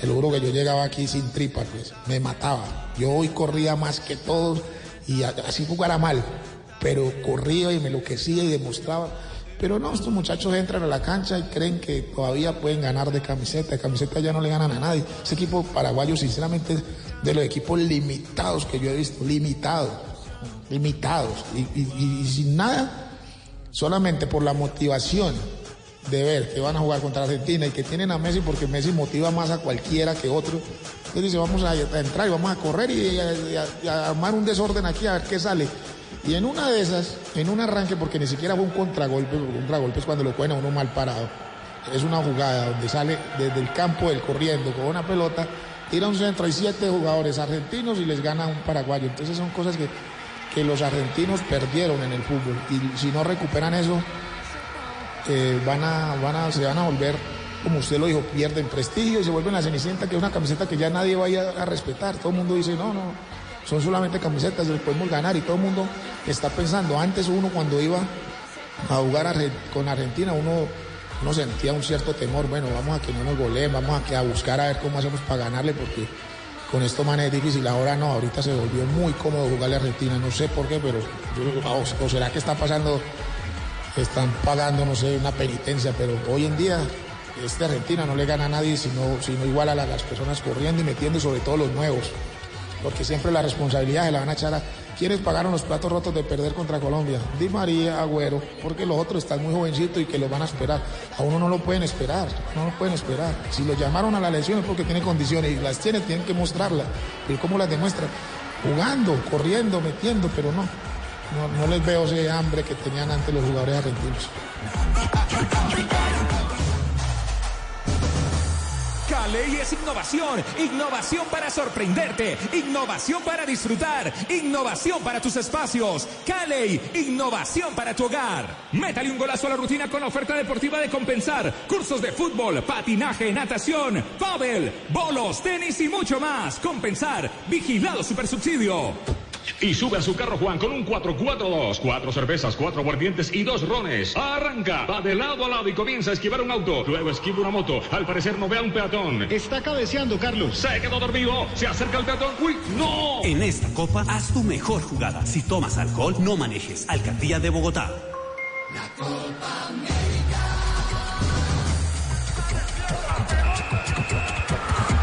te lo juro que yo llegaba aquí sin tripas, pues, me mataba. Yo hoy corría más que todos y así jugara mal, pero corría y me enloquecía y demostraba. Pero no, estos muchachos entran a la cancha y creen que todavía pueden ganar de camiseta. De camiseta ya no le ganan a nadie. Ese equipo paraguayo, sinceramente, es de los equipos limitados que yo he visto. Limitados. Limitados. Y, sin nada, solamente por la motivación de ver que van a jugar contra Argentina y que tienen a Messi porque Messi motiva más a cualquiera que otro. Entonces dice, vamos a, entrar y vamos a correr y, a, a armar un desorden aquí a ver qué sale. Y en una de esas, en un arranque, porque ni siquiera fue un contragolpe, un contragolpe es cuando lo cogen a uno mal parado. Es una jugada donde sale desde el campo del corriendo con una pelota, tira un centro, hay siete jugadores argentinos y les gana un paraguayo. Entonces son cosas que, que los argentinos perdieron en el fútbol. Y si no recuperan eso, eh, van a, van a, se van a volver, como usted lo dijo, pierden prestigio y se vuelven la cenicienta, que es una camiseta que ya nadie vaya a respetar. Todo el mundo dice, no, no, son solamente camisetas, les podemos ganar y todo el mundo está pensando. Antes uno cuando iba a jugar Arge- con Argentina, uno, uno sentía un cierto temor, bueno, vamos a que no nos goleen, vamos a, que a buscar a ver cómo hacemos para ganarle, porque con esto man es difícil. Ahora no, ahorita se volvió muy cómodo jugarle a Argentina, no sé por qué, pero yo- o, o será que está pasando están pagando, no sé, una penitencia, pero hoy en día este Argentina no le gana a nadie, sino, sino igual a la- las personas corriendo y metiendo, sobre todo los nuevos, porque siempre la responsabilidad se la van a echar a quienes pagaron los platos rotos de perder contra Colombia, Di María, Agüero, porque los otros están muy jovencitos y que los van a esperar. A uno no lo pueden esperar, no lo pueden esperar. Si lo llamaron a la lesión es porque tiene condiciones y las tiene, tienen que mostrarlas. Pero ¿cómo las demuestra? Jugando, corriendo, metiendo, pero no. No, no les veo ese hambre que tenían antes los jugadores argentinos. Caley es innovación, innovación para sorprenderte, innovación para disfrutar, innovación para tus espacios. Caley, innovación para tu hogar. Métale un golazo a la rutina con la oferta deportiva de compensar. Cursos de fútbol, patinaje, natación, pádel, bolos, tenis y mucho más. Compensar, vigilado super subsidio. Y sube a su carro Juan con un 442. Cuatro cervezas, cuatro aguardientes y dos rones. Arranca, va de lado a lado y comienza a esquivar un auto. Luego esquiva una moto. Al parecer no ve a un peatón. Está cabeceando, Carlos. Se quedó dormido. Se acerca el peatón. ¡Uy, no! En esta copa, haz tu mejor jugada. Si tomas alcohol, no manejes. Alcaldía de Bogotá.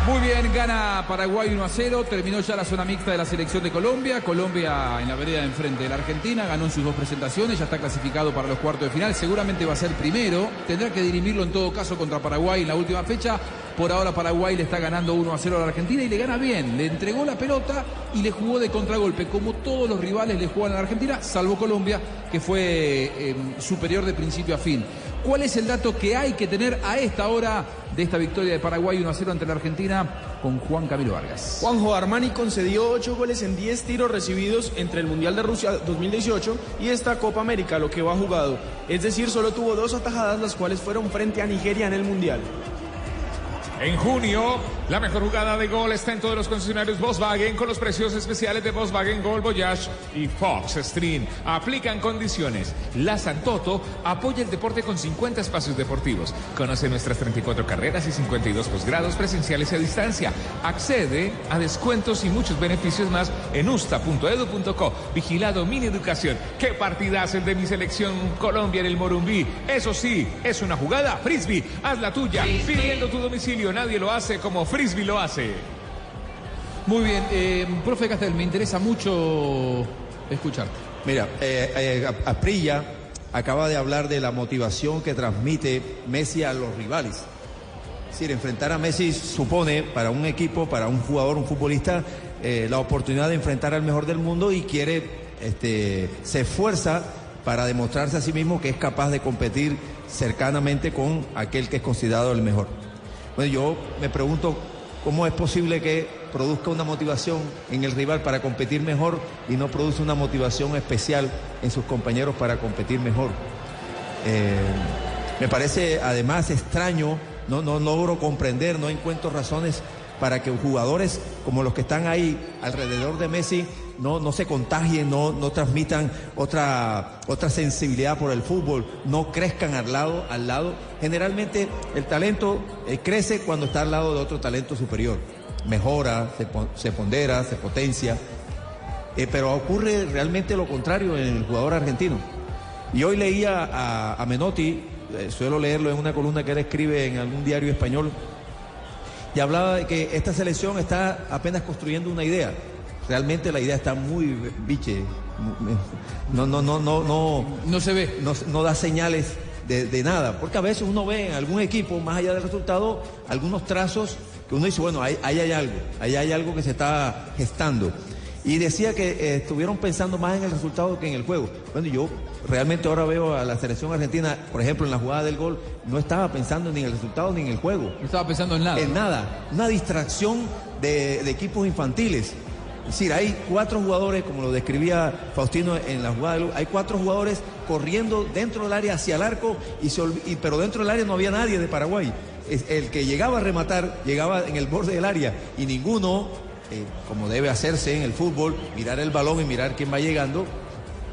Muy bien, gana Paraguay 1 a 0, terminó ya la zona mixta de la selección de Colombia, Colombia en la vereda de enfrente de la Argentina, ganó en sus dos presentaciones, ya está clasificado para los cuartos de final, seguramente va a ser primero, tendrá que dirimirlo en todo caso contra Paraguay en la última fecha, Por ahora Paraguay le está ganando 1 a 0 a la Argentina y le gana bien. Le entregó la pelota y le jugó de contragolpe, como todos los rivales le juegan a la Argentina, salvo Colombia, que fue eh, superior de principio a fin. ¿Cuál es el dato que hay que tener a esta hora de esta victoria de Paraguay 1 a 0 ante la Argentina con Juan Camilo Vargas? Juanjo Armani concedió 8 goles en 10 tiros recibidos entre el Mundial de Rusia 2018 y esta Copa América, lo que va jugado. Es decir, solo tuvo dos atajadas, las cuales fueron frente a Nigeria en el Mundial. En junio, la mejor jugada de gol está en todos los concesionarios Volkswagen con los precios especiales de Volkswagen Gol Voyage y Fox Stream. Aplican condiciones. La Santoto apoya el deporte con 50 espacios deportivos. Conoce nuestras 34 carreras y 52 posgrados presenciales y a distancia. Accede a descuentos y muchos beneficios más en usta.edu.co. Vigilado Mini Educación. ¡Qué partidazo el de mi selección Colombia en el Morumbí! Eso sí, es una jugada frisbee. Haz la tuya pidiendo tu domicilio. Nadie lo hace como Frisbee lo hace. Muy bien, eh, profe Castel, me interesa mucho escucharte. Mira, eh, eh, Aprilla acaba de hablar de la motivación que transmite Messi a los rivales. Es decir, enfrentar a Messi supone para un equipo, para un jugador, un futbolista, eh, la oportunidad de enfrentar al mejor del mundo y quiere, este, se esfuerza para demostrarse a sí mismo que es capaz de competir cercanamente con aquel que es considerado el mejor. Bueno, yo me pregunto cómo es posible que produzca una motivación en el rival para competir mejor y no produce una motivación especial en sus compañeros para competir mejor. Eh, me parece además extraño, no, no logro comprender, no encuentro razones para que jugadores como los que están ahí alrededor de Messi no, no se contagien, no, no transmitan otra, otra sensibilidad por el fútbol, no crezcan al lado, al lado. Generalmente el talento eh, crece cuando está al lado de otro talento superior. Mejora, se, pon- se pondera, se potencia. Eh, pero ocurre realmente lo contrario en el jugador argentino. Y hoy leía a, a Menotti, eh, suelo leerlo en una columna que él escribe en algún diario español, y hablaba de que esta selección está apenas construyendo una idea. Realmente la idea está muy biche. No, no, no, no, no. No se ve. No, no da señales de, de nada. Porque a veces uno ve en algún equipo, más allá del resultado, algunos trazos que uno dice, bueno, ahí, ahí hay algo, ahí hay algo que se está gestando. Y decía que eh, estuvieron pensando más en el resultado que en el juego. Bueno, yo realmente ahora veo a la selección argentina, por ejemplo, en la jugada del gol, no estaba pensando ni en el resultado ni en el juego. No estaba pensando en nada. En nada. Una distracción de, de equipos infantiles. Es decir, hay cuatro jugadores, como lo describía Faustino en la jugada hay cuatro jugadores corriendo dentro del área hacia el arco, y se y- pero dentro del área no había nadie de Paraguay. El que llegaba a rematar llegaba en el borde del área y ninguno, eh, como debe hacerse en el fútbol, mirar el balón y mirar quién va llegando,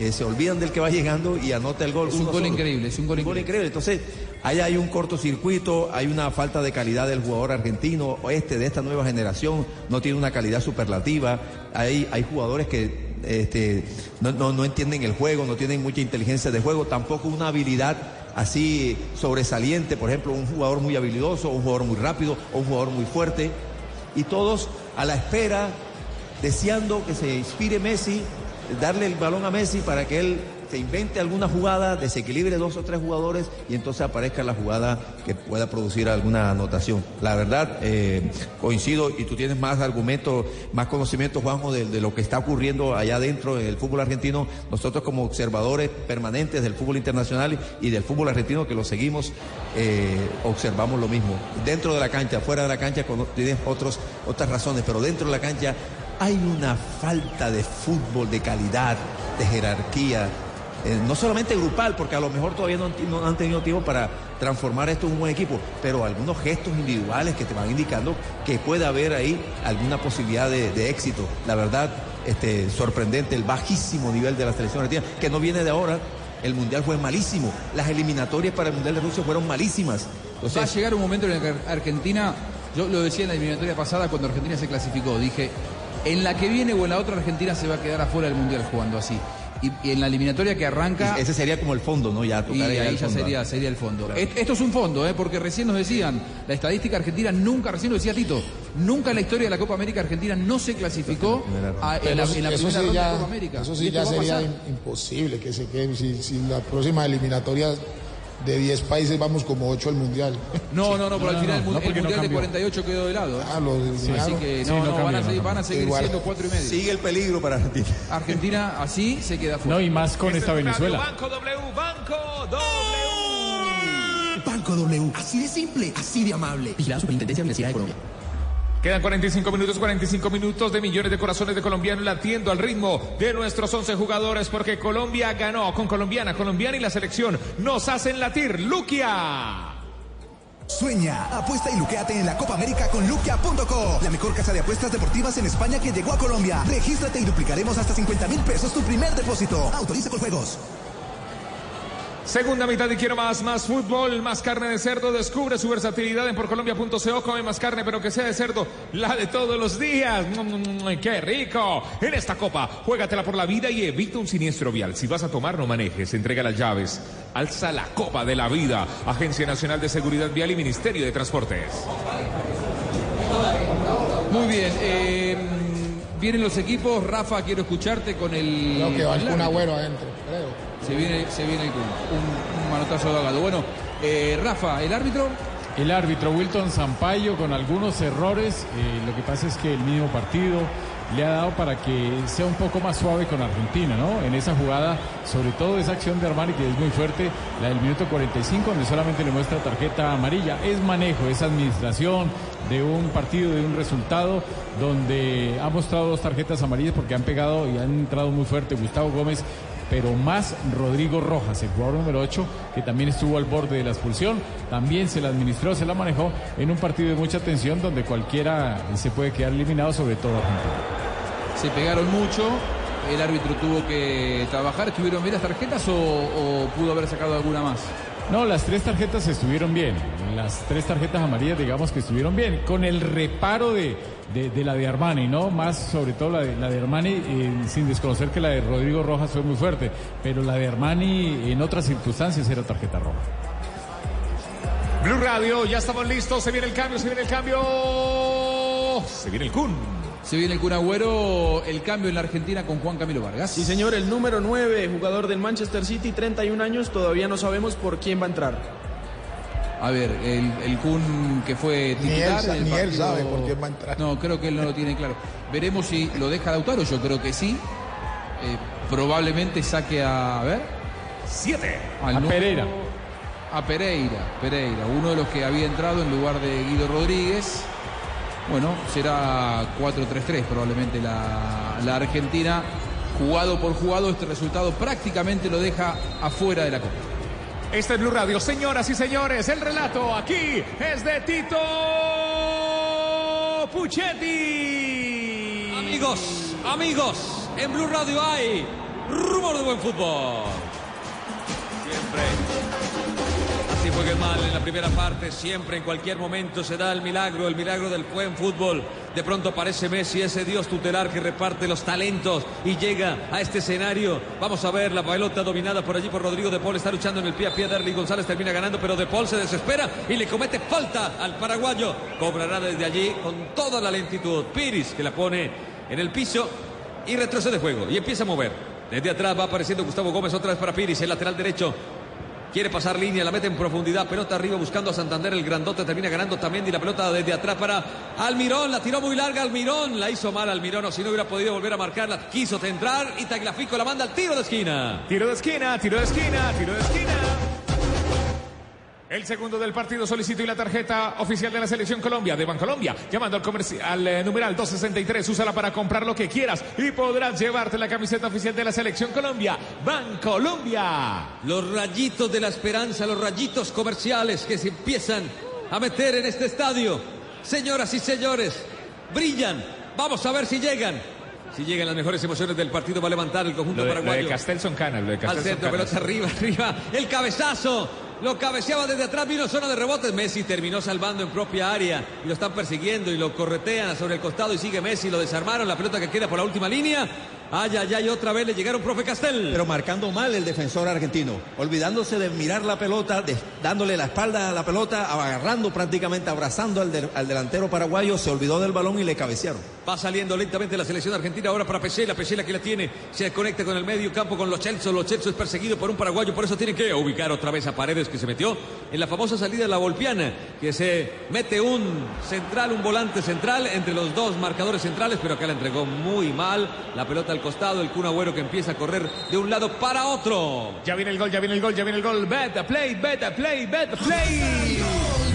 eh, se olvidan del que va llegando y anota el gol. Es un gol solo. increíble, es un gol increíble. Entonces, ahí hay un cortocircuito, hay una falta de calidad del jugador argentino, este de esta nueva generación, no tiene una calidad superlativa. Hay, hay jugadores que este, no, no- no entienden el juego, no tienen mucha inteligencia de juego, tampoco una habilidad así sobresaliente, por ejemplo, un jugador muy habilidoso, un jugador muy rápido, o un jugador muy fuerte. Y todos a la espera, deseando que se inspire Messi, darle el balón a Messi para que él se invente alguna jugada, desequilibre dos o tres jugadores y entonces aparezca la jugada que pueda producir alguna anotación. La verdad, eh, coincido y tú tienes más argumentos, más conocimiento, Juanjo, de, de lo que está ocurriendo allá adentro en el fútbol argentino. Nosotros como observadores permanentes del fútbol internacional y del fútbol argentino que lo seguimos, eh, observamos lo mismo. Dentro de la cancha, fuera de la cancha, tienes otras razones, pero dentro de la cancha hay una falta de fútbol, de calidad, de jerarquía, eh, no solamente grupal, porque a lo mejor todavía no, han tenido tiempo para transformar esto en un buen equipo, pero algunos gestos individuales que te van indicando que puede haber ahí alguna posibilidad de, éxito. La verdad, este, sorprendente, el bajísimo nivel de la selección argentina, que no viene de ahora. El mundial fue malísimo. Las eliminatorias para el mundial de Rusia fueron malísimas. Va a llegar un momento en el que Argentina, yo lo decía en la eliminatoria pasada cuando Argentina se clasificó, dije, en la que viene o en la otra Argentina se va a quedar afuera del Mundial jugando así. Y, y en la eliminatoria que arranca... ese sería como el fondo, ¿no? Ya Y ahí ya fondo. sería, sería el fondo. Claro. Esto es un fondo, ¿eh? porque recién nos decían, la estadística argentina nunca, recién lo decía Tito, nunca en la historia de la Copa América Argentina no se clasificó a- en la, en la primera sí ronda ya, de Copa América. Eso sí ya sería imposible que se queden. Si, si la próxima eliminatoria de 10 países vamos como 8 al mundial. No, no, no, pero al No, final no, el, mu- no, el porque no mundial de cambió. 48 quedó de lado. ¿eh? Ah, lo Sí, así eliminaron. que Sí, no, no no, van, a seguir, no, van a no. seguir Igual. siendo 4 y medio. Sigue el peligro para Argentina. Argentina así se queda fuera. No, y más con esta Venezuela. Banco W, Banco W. Banco W, así de simple, así de amable. Vigilado Superintendencia Financiera de Colombia. Quedan 45 minutos, 45 minutos de millones de corazones de colombianos latiendo al ritmo de nuestros 11 jugadores porque Colombia ganó con colombiana, colombiana y la selección nos hacen latir. Luquia. Sueña, apuesta y luqueate en la Copa América con luquia.co, la mejor casa de apuestas deportivas en España que llegó a Colombia. Regístrate y duplicaremos hasta 50 mil pesos tu primer depósito. Autoriza con juegos. Segunda mitad y quiero más, más fútbol, más carne de cerdo. Descubre su versatilidad en porcolombia.co. Come más carne, pero que sea de cerdo, la de todos los días. Mm, ¡Qué rico! En esta copa, juégatela por la vida y evita un siniestro vial. Si vas a tomar, no manejes. Entrega las llaves. Alza la copa de la vida. Agencia Nacional de Seguridad Vial y Ministerio de Transportes. Muy bien. eh, vienen los equipos. Rafa, quiero escucharte con el. Creo que va árbitro. Agüero adentro, creo. Se viene, se viene. Un, un manotazo de Agado. Bueno, eh, Rafa, el árbitro. El árbitro Wilton Sampaio con algunos errores. eh, lo que pasa es que el mismo partido le ha dado para que sea un poco más suave con Argentina, ¿no? En esa jugada, sobre todo esa acción de Armani que es muy fuerte, la del minuto 45, donde solamente le muestra tarjeta amarilla. Es manejo, es administración de un partido, de un resultado, donde ha mostrado dos tarjetas amarillas porque han pegado y han entrado muy fuerte Gustavo Gómez pero más Rodrigo Rojas, el jugador número 8, que también estuvo al borde de la expulsión, también se la administró, se la manejó en un partido de mucha tensión donde cualquiera se puede quedar eliminado, sobre todo Argentina. Se pegaron mucho. El árbitro tuvo que trabajar. ¿Estuvieron bien las tarjetas o, o pudo haber sacado alguna más? No, las tres tarjetas estuvieron bien, las tres tarjetas amarillas digamos que estuvieron bien, con el reparo de, de, de la de Armani, ¿no? Más sobre todo la de, la de Armani, eh, sin desconocer que la de Rodrigo Rojas fue muy fuerte, pero la de Armani en otras circunstancias era tarjeta roja. Blue Radio, ya estamos listos. Se viene el cambio, se viene el cambio. Se viene el Kun. Se viene el Kun Agüero, el cambio en la Argentina con Juan Camilo Vargas. Sí, señor, el número 9, jugador del Manchester City, 31 años, todavía no sabemos por quién va a entrar. A ver, el, el Kun que fue Ni él titular. en el ni él sabe por quién va a entrar. No, creo que él no lo tiene claro. Veremos si lo deja Lautaro, yo creo que sí. Eh, probablemente saque a. A ver. Siete. al A número- Pereira. A Pereira, Pereira, uno de los que había entrado en lugar de Guido Rodríguez. Bueno, será 4-3-3 probablemente la, la Argentina. Jugado por jugado, este resultado prácticamente lo deja afuera de la Copa. Este es Blue Radio. Señoras y señores, el relato aquí es de Tito Puchetti. Amigos, amigos, en Blue Radio hay rumor de buen fútbol. Siempre. Juegue mal en la primera parte, siempre en cualquier momento se da el milagro, el milagro del buen fútbol. De pronto aparece Messi, ese dios tutelar que reparte los talentos y llega a este escenario. Vamos a ver la pelota dominada por allí por Rodrigo de Paul, está luchando en el pie a pie. Derly González termina ganando, pero de Paul se desespera y le comete falta al paraguayo. Cobrará desde allí con toda la lentitud. Piris que la pone en el piso y retrocede juego y empieza a mover. Desde atrás va apareciendo Gustavo Gómez otra vez para Piris, el lateral derecho. Quiere pasar línea, la mete en profundidad, pelota arriba buscando a Santander, el grandote termina ganando también y la pelota desde atrás para Almirón, la tiró muy larga Almirón, la hizo mal Almirón o si no hubiera podido volver a marcarla, quiso centrar y Tagliafico la manda al tiro de esquina. Tiro de esquina, tiro de esquina, tiro de esquina. El segundo del partido solicito y la tarjeta oficial de la selección Colombia, de Bancolombia, llamando al, al eh, numeral 263, úsala para comprar lo que quieras y podrás llevarte la camiseta oficial de la selección Colombia, Bancolombia. Los rayitos de la esperanza, los rayitos comerciales que se empiezan a meter en este estadio. Señoras y señores, brillan. Vamos a ver si llegan. Si llegan las mejores emociones del partido, va a levantar el conjunto Lo de, lo paraguayo. de Castelson Canas, lo de Al centro, pelota arriba, arriba. El cabezazo. Lo cabeceaba desde atrás, vino zona de rebotes. Messi terminó salvando en propia área. Y lo están persiguiendo y lo corretean sobre el costado y sigue Messi. Lo desarmaron. La pelota que queda por la última línea. Ay, ay, ay, otra vez le llegaron, profe Castel. Pero marcando mal el defensor argentino, olvidándose de mirar la pelota, de- dándole la espalda a la pelota, agarrando prácticamente, abrazando al, del- al delantero paraguayo, se olvidó del balón y le cabecearon. Va saliendo lentamente la selección argentina ahora para Pesela. Pesela que la tiene. Se conecta con el medio campo con Los Chelso. Los Chelso es perseguido por un paraguayo. Por eso tiene que ubicar otra vez a Paredes que se metió en la famosa salida de la Volpiana. Que se mete un central, un volante central entre los dos marcadores centrales. Pero acá la entregó muy mal. La pelota al costado. El Kun Agüero que empieza a correr de un lado para otro. Ya viene el gol, ya viene el gol, ya viene el gol. Beta play, beta play, beta play.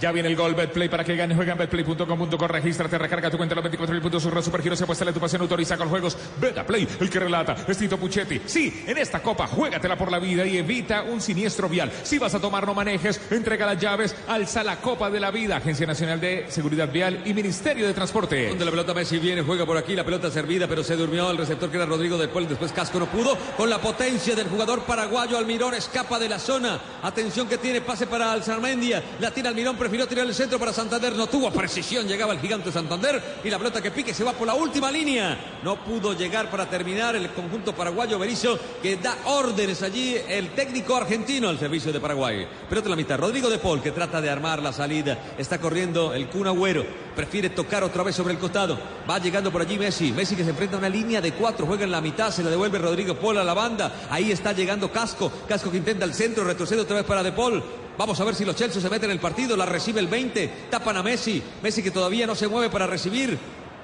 Ya viene el gol, Betplay, para que gane, juega en betplay.com.co, regístrate, recarga tu cuenta los 24 mil puntos, surra supergiro, se apuesta tu pasión, autoriza con juegos, Betaplay, el que relata, es Tito Puchetti. Sí, en esta copa, juégatela por la vida y evita un siniestro vial. Si vas a tomar, no manejes, entrega las llaves, alza la copa de la vida, Agencia Nacional de Seguridad Vial y Ministerio de Transporte. Donde la pelota Messi viene, juega por aquí, la pelota servida, pero se durmió. El receptor que era Rodrigo del Pueblo, después Casco no pudo, con la potencia del jugador paraguayo, Almirón escapa de la zona, atención que tiene, pase para Alzarmendia, la tira Almirón, prefirió tirar el centro para Santander, no tuvo precisión, llegaba el gigante Santander, y la pelota que pique se va por la última línea, no pudo llegar para terminar el conjunto paraguayo Berizzo, que da órdenes allí, el técnico argentino al servicio de Paraguay, pelota en la mitad, Rodrigo de Paul, que trata de armar la salida, está corriendo el Kun Agüero, prefiere tocar otra vez sobre el costado. Va llegando por allí Messi. Messi que se enfrenta a una línea de cuatro, juega en la mitad, se la devuelve Rodrigo Paul a la banda. Ahí está llegando Casco. Casco que intenta el centro, retrocede otra vez para De Paul. Vamos a ver si los Chelsea se meten en el partido. La recibe el 20. Tapan a Messi. Messi que todavía no se mueve para recibir.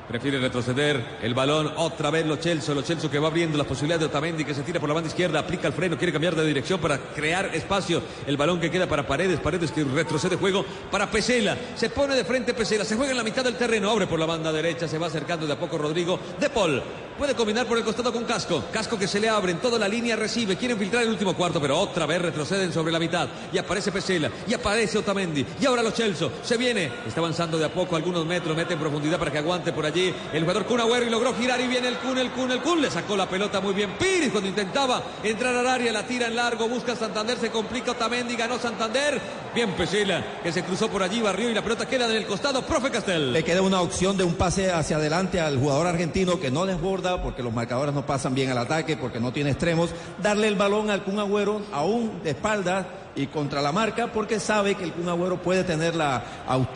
Prefiere retroceder el balón otra vez los Chelsea, los Chelsea que va abriendo las posibilidades de Otamendi que se tira por la banda izquierda, aplica el freno, quiere cambiar de dirección para crear espacio. El balón que queda para Paredes, Paredes que retrocede juego para Pesela. Se pone de frente Pesela, se juega en la mitad del terreno, abre por la banda derecha, se va acercando de a poco Rodrigo De Paul. Puede combinar por el costado con Casco. Casco que se le abre en toda la línea, recibe, quieren filtrar el último cuarto, pero otra vez retroceden sobre la mitad. Y aparece Pesela, y aparece Otamendi, y ahora los Chelsea. Se viene, está avanzando de a poco algunos metros, mete en profundidad para que aguante por allí el jugador Kun Agüero y logró girar y viene el Kun, el Kun, el Kun. Le sacó la pelota muy bien Piris cuando intentaba entrar al área, la tira en largo, busca Santander, se complica Otamendi, ganó Santander. Bien Pesela, que se cruzó por allí, barrió y la pelota queda en el costado, profe Castel. Le queda una opción de un pase hacia adelante al jugador argentino que no desborda porque los marcadores no pasan bien al ataque, porque no tiene extremos. Darle el balón al Kun Agüero aún de espaldas y contra la marca porque sabe que el Kun Agüero puede tener la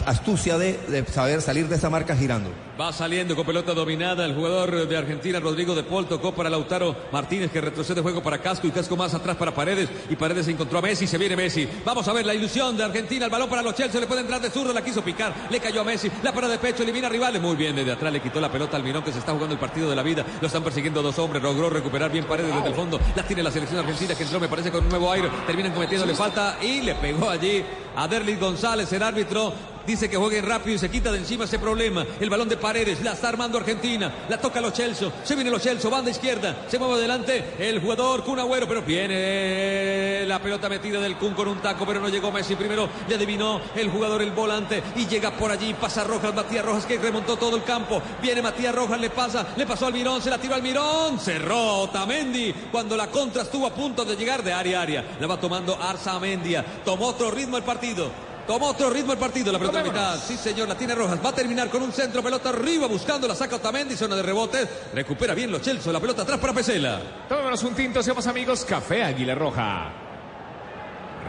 astucia de, de saber salir de esa marca girando. Va saliendo con pelota dominada el jugador de Argentina, Rodrigo de Paul, tocó para Lautaro Martínez que retrocede juego para Casco y Casco más atrás para Paredes. Y Paredes encontró a Messi, se viene Messi. Vamos a ver la ilusión de Argentina, el balón para los Chelsea, le puede entrar de zurdo, la quiso picar, le cayó a Messi, la para de pecho, elimina a rivales, muy bien, desde atrás le quitó la pelota al Mirón que se está jugando el partido de la vida, lo están persiguiendo dos hombres, logró recuperar bien Paredes desde el fondo, la tiene la selección argentina que entró me parece con un nuevo aire, terminan cometiéndole falta y le pegó allí a Derlis González, el árbitro Dice que jueguen rápido y se quita de encima ese problema. El balón de Paredes, la está armando Argentina. La toca los Chelsea. Se viene los Chelsea, banda izquierda. Se mueve adelante el jugador Kun Agüero, pero viene la pelota metida del Kun con un taco, pero no llegó Messi. Primero le adivinó el jugador, el volante, y llega por allí. Pasa Rojas, Matías Rojas que remontó todo el campo. Viene Matías Rojas, le pasa, le pasó al Mirón, se la tiró al Mirón. Cerró Otamendi cuando la contra estuvo a punto de llegar de área a área. La va tomando Arzamendia. Tomó otro ritmo el partido. Tomó otro ritmo el partido, la pelota mitad. Sí, señor, la tiene Rojas. Va a terminar con un centro, pelota arriba, buscando, la saca Otamendi, zona de rebotes. Recupera bien los Chelsea, la pelota atrás para Pesela. Tomémonos un tinto, seamos amigos. Café Águila Roja.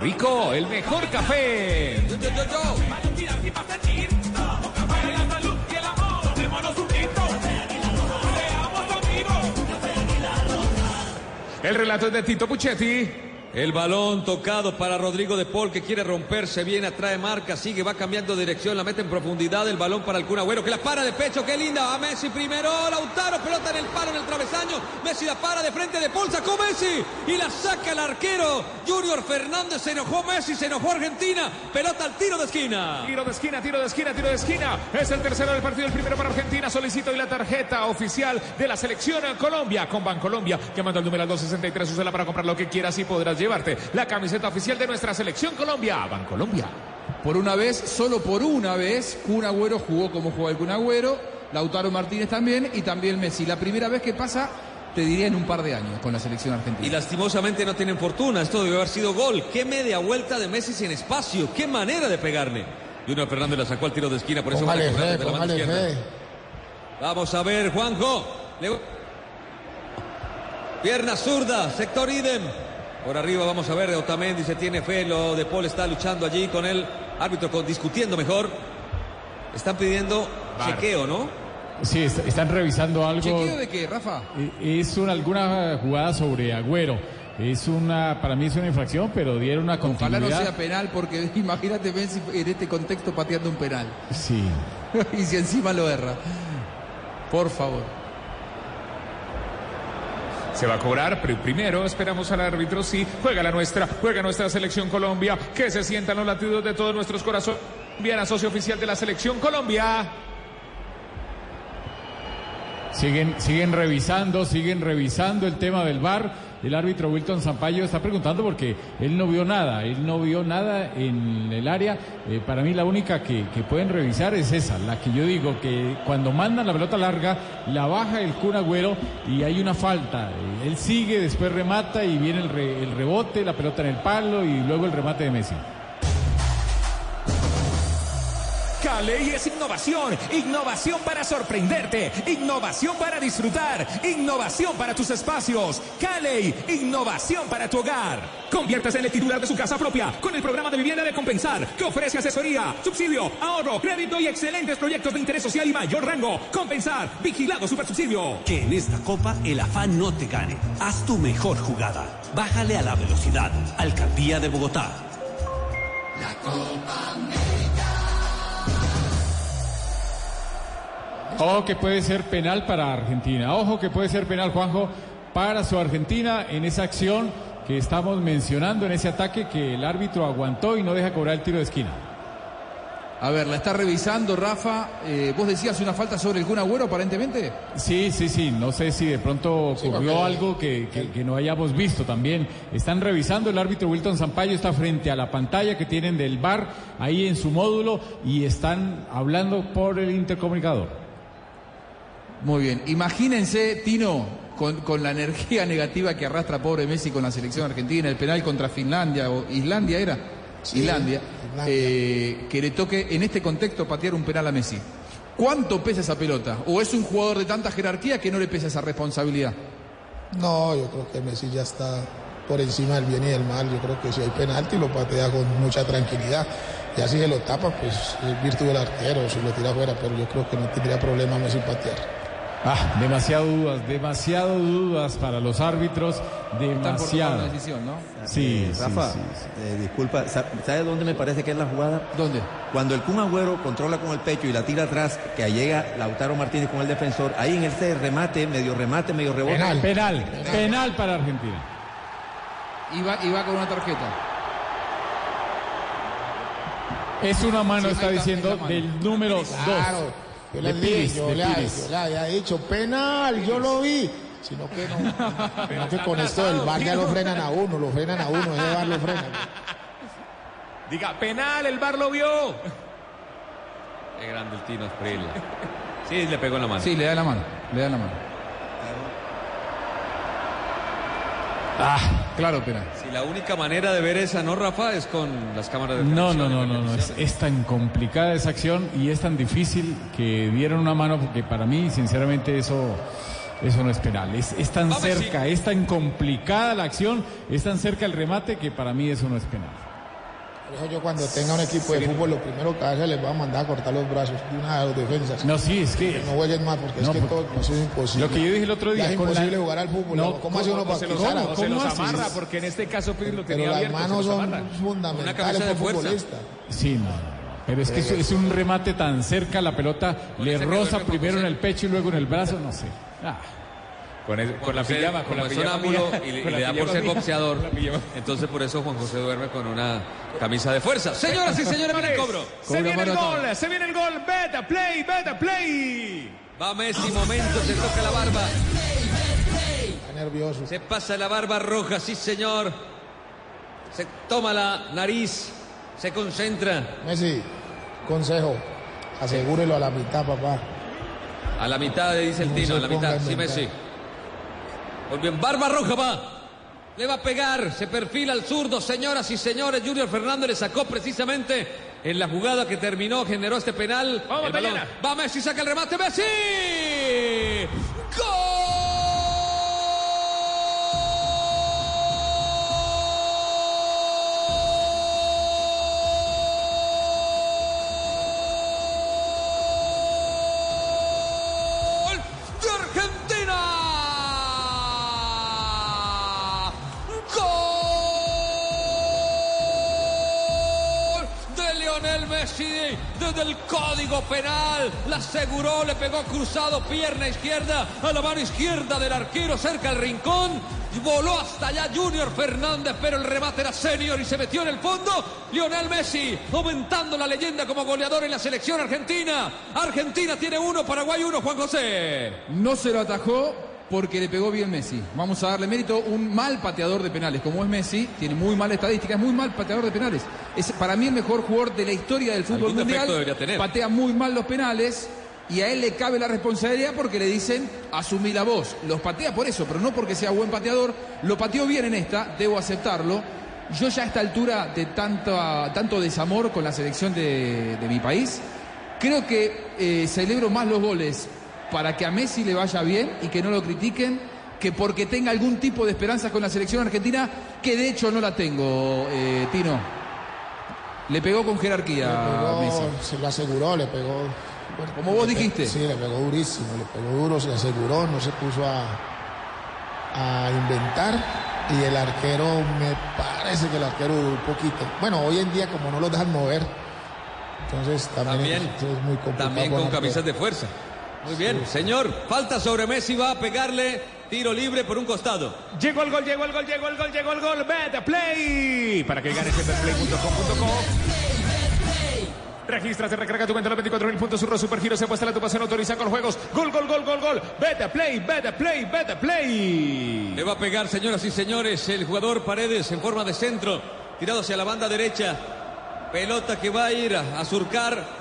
Rico, el mejor café. El relato es de Tito Puchetti. El balón tocado para Rodrigo de Paul que quiere romperse, viene, atrae marca, sigue, va cambiando dirección, la mete en profundidad, el balón para el Kun que la para de pecho, qué linda, va Messi primero, Lautaro, pelota en el palo, en el travesaño, Messi la para de frente de Paul, sacó Messi y la saca el arquero, Junior Fernández, se enojó Messi, se enojó Argentina, pelota al tiro de esquina. Tiro de esquina, tiro de esquina, tiro de esquina. Es el tercero del partido, el primero para Argentina. Solicito hoy la tarjeta oficial de la selección en Colombia con Bancolombia, que manda el número al 263. Úsala para comprar lo que quieras y podrás llevarte la camiseta oficial de nuestra selección Colombia. Bancolombia. Por una vez, solo por una vez, Kun Agüero jugó como jugó el Kun Agüero, Lautaro Martínez también y también Messi. La primera vez que pasa, te diría en un par de años con la selección argentina. Y lastimosamente no tienen fortuna, esto debe haber sido gol. Qué media vuelta de Messi sin espacio, qué manera de pegarle. Junior Fernández la sacó al tiro de esquina, por eso Póngale fe, desde la póngale izquierda. fe. Vamos a ver, Juanjo. Le- Pierna zurda, sector idem. Por arriba vamos a ver de Otamendi, se tiene fe, lo de Paul está luchando allí con el árbitro, con, discutiendo mejor. Están pidiendo Bar. chequeo, ¿no? Sí, est- están revisando algo. ¿Chequeo de qué, Rafa? Es una, alguna jugada sobre Agüero. Es una, para mí es una infracción, pero dieron una Ojalá continuidad. no sea penal, porque imagínate Messi en este contexto pateando un penal. Sí. y si encima lo erra. Por favor. Se va a cobrar, pero primero esperamos al árbitro. Sí, juega la nuestra, juega nuestra selección Colombia. Que se sientan los latidos de todos nuestros corazones. Viana, socio oficial de la selección Colombia. Siguen, siguen revisando, siguen revisando el tema del VAR. El árbitro Wilton Zampayo está preguntando porque él no vio nada, él no vio nada en el área. Eh, para mí la única que, que pueden revisar es esa, la que yo digo que cuando mandan la pelota larga, la baja el Kun Agüero y hay una falta. Eh, Él sigue, después remata y viene el, el rebote, la pelota en el palo y luego el remate de Messi. Caley es innovación, innovación para sorprenderte, innovación para disfrutar, innovación para tus espacios. Caley, innovación para tu hogar. Conviértase en el titular de su casa propia con el programa de vivienda de Compensar, que ofrece asesoría, subsidio, ahorro, crédito y excelentes proyectos de interés social y mayor rango. Compensar, vigilado supersubsidio. Que en esta copa el afán no te gane. Haz tu mejor jugada. Bájale a la velocidad. Alcaldía de Bogotá. La Copa Ojo que puede ser penal para Argentina. Ojo que puede ser penal, Juanjo, para su Argentina en esa acción que estamos mencionando, en ese ataque que el árbitro aguantó y no deja cobrar el tiro de esquina. A ver, la está revisando Rafa. Eh, ¿Vos decías una falta sobre el Kun Agüero aparentemente? Sí, sí, sí. No sé si de pronto ocurrió algo que, que- que no hayamos visto también. Están revisando, el árbitro Wilton Sampaio está frente a la pantalla que tienen del bar ahí en su módulo y están hablando por el intercomunicador. Muy bien. Imagínense, Tino, con, con la energía negativa que arrastra pobre Messi con la selección argentina, el penal contra Finlandia o Islandia era. Islandia. eh, que le toque en este contexto patear un penal a Messi. ¿Cuánto pesa esa pelota? ¿O es un jugador de tanta jerarquía que no le pesa esa responsabilidad? No, yo creo que Messi ya está por encima del bien y del mal. Yo creo que si hay penalti lo patea con mucha tranquilidad. Ya si se lo tapa, pues es virtud del arquero, si lo tira afuera, pero yo creo que no tendría problema Messi patear. Ah, demasiado dudas, demasiado dudas para los árbitros, demasiado. decisión, ¿no? Sí, Eh, sí, Rafa, sí, eh, disculpa, sa- ¿sabe dónde me parece que es la jugada? ¿Dónde? Cuando el Kun Agüero controla con el pecho y la tira atrás, que llega Lautaro Martínez con el defensor, ahí en ese remate, medio remate, medio rebote. Penal, penal, penal para Argentina. Y va, y va con una tarjeta. Es una mano, Sí, está diciendo, la mano. del número 2. Claro, yo le dije, Pires, yo, le, Pires. yo le había dicho penal, yo lo vi. Sino que no, sino que con esto del bar ya lo frenan a uno, lo frenan a uno, ese bar lo frenan. Diga, penal, el bar lo vio. Qué grande el Tino Asprilla. Sí, le pegó en la mano. Sí, le da la mano, le da la mano. Ah, claro, penal. La única manera de ver esa, ¿no, Rafa? Es con las cámaras de No, no, no, no, no. Es, tan complicada esa acción y es tan difícil que dieron una mano porque para mí, sinceramente, eso, eso no es penal. Es, es tan Vamos, cerca, es tan complicada la acción, es tan cerca el remate que para mí eso no es penal. Por eso yo cuando tenga un equipo de fútbol, lo primero que haga les va a mandar a cortar los brazos de una de las defensas. No, sí, es que... no jueguen más porque No, es que porque- todo eso es imposible. Lo que yo dije el otro día, Ya es con la- imposible jugar al fútbol. No, ¿Cómo hace uno para se los, quitar a- o se los amarra, porque en este caso Pires lo Pero tenía las abierto. se manos son fundamentales para fuerza. futbolista. Sí, no. Pero es que es, es un remate tan cerca, la pelota le que roza primero en el pecho y luego en el brazo, no sé. Ah. Con, el- con la pijama, con la es pijama sonámbulo mía, y, le- y da por ser mía, boxeador. Entonces por eso Juan José duerme con una camisa de fuerza. Señoras y señores, viene el cobro. Se viene el gol, se viene el gol. Beta play, beta play. Va Messi, momento, se toca la barba. Está nervioso. Se pasa la barba roja, sí señor. Se toma la nariz, se concentra. Messi, consejo, asegúrelo a la mitad, papá. A la mitad, dice el No Tino, a la mitad. Sí. Messi. Muy bien, barba roja va. Le va a pegar, se perfila al zurdo, señoras y señores. Junior Fernández le sacó precisamente en la jugada que terminó, generó este penal. Vamos, El balón-. Va Messi, saca el remate, Messi. ¡Gol penal, la aseguró, le pegó cruzado, pierna izquierda, a la mano izquierda del arquero, cerca al rincón. Voló hasta allá Junior Fernández, pero el remate era senior y se metió en el fondo. Lionel Messi aumentando la leyenda como goleador en la selección argentina. Argentina tiene uno, Paraguay uno, Juan José. No se lo atajó porque le pegó bien Messi. Vamos a darle mérito. Un mal pateador de penales, como es Messi, tiene muy mala estadística, es muy mal pateador de penales. Es para mí el mejor jugador de la historia del fútbol mundial. debería tener. Patea muy mal los penales. Y a él le cabe la responsabilidad porque le dicen asumí la voz. Los patea por eso, pero no porque sea buen pateador. Lo pateó bien en esta, debo aceptarlo. Yo ya a esta altura de tanto, tanto desamor con la selección de, de mi país, creo que eh, celebro más los goles para que a Messi le vaya bien y que no lo critiquen que porque tenga algún tipo de esperanza con la selección argentina, que de hecho no la tengo, eh, Tino. Le pegó con jerarquía Le a pegó, Messi. se lo aseguró, le pegó. Como vos dijiste. Sí, le pegó durísimo, le pegó duro, se aseguró, no se puso a, a inventar. Y el arquero, me parece que el arquero duró un poquito. Bueno, hoy en día, como no lo dejan mover, entonces también, También, es, es muy complicado. También con camisas de fuerza. Muy bien, señor. Falta sobre Messi, va a pegarle tiro libre por un costado. Llegó el gol, llegó el gol, llegó el gol, llegó el gol. Bet Play. Para que ganes en betplay.com.co. Regístrate, recarga tu cuenta los 24 puntos, surro supergiro, se apuesta la tu pasión, autoriza con juegos. Gol, gol, gol, gol, gol. Vete Play, vete Play, vete Play. Le va a pegar, señoras y señores, el jugador Paredes en forma de centro, tirado hacia la banda derecha. Pelota que va a ir a, a surcar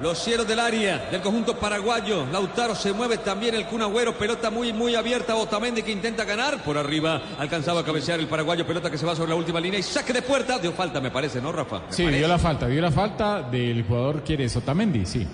los cielos del área del conjunto paraguayo. Lautaro se mueve también el Kun Agüero, pelota muy, muy abierta. Otamendi que intenta ganar. Por arriba alcanzaba a cabecear el paraguayo, pelota que se va sobre la última línea y saque de puerta. Dio falta, me parece, ¿no, Rafa? Me Sí, parece. vio la falta, vio la falta del jugador, ¿quiere Otamendi? Sí.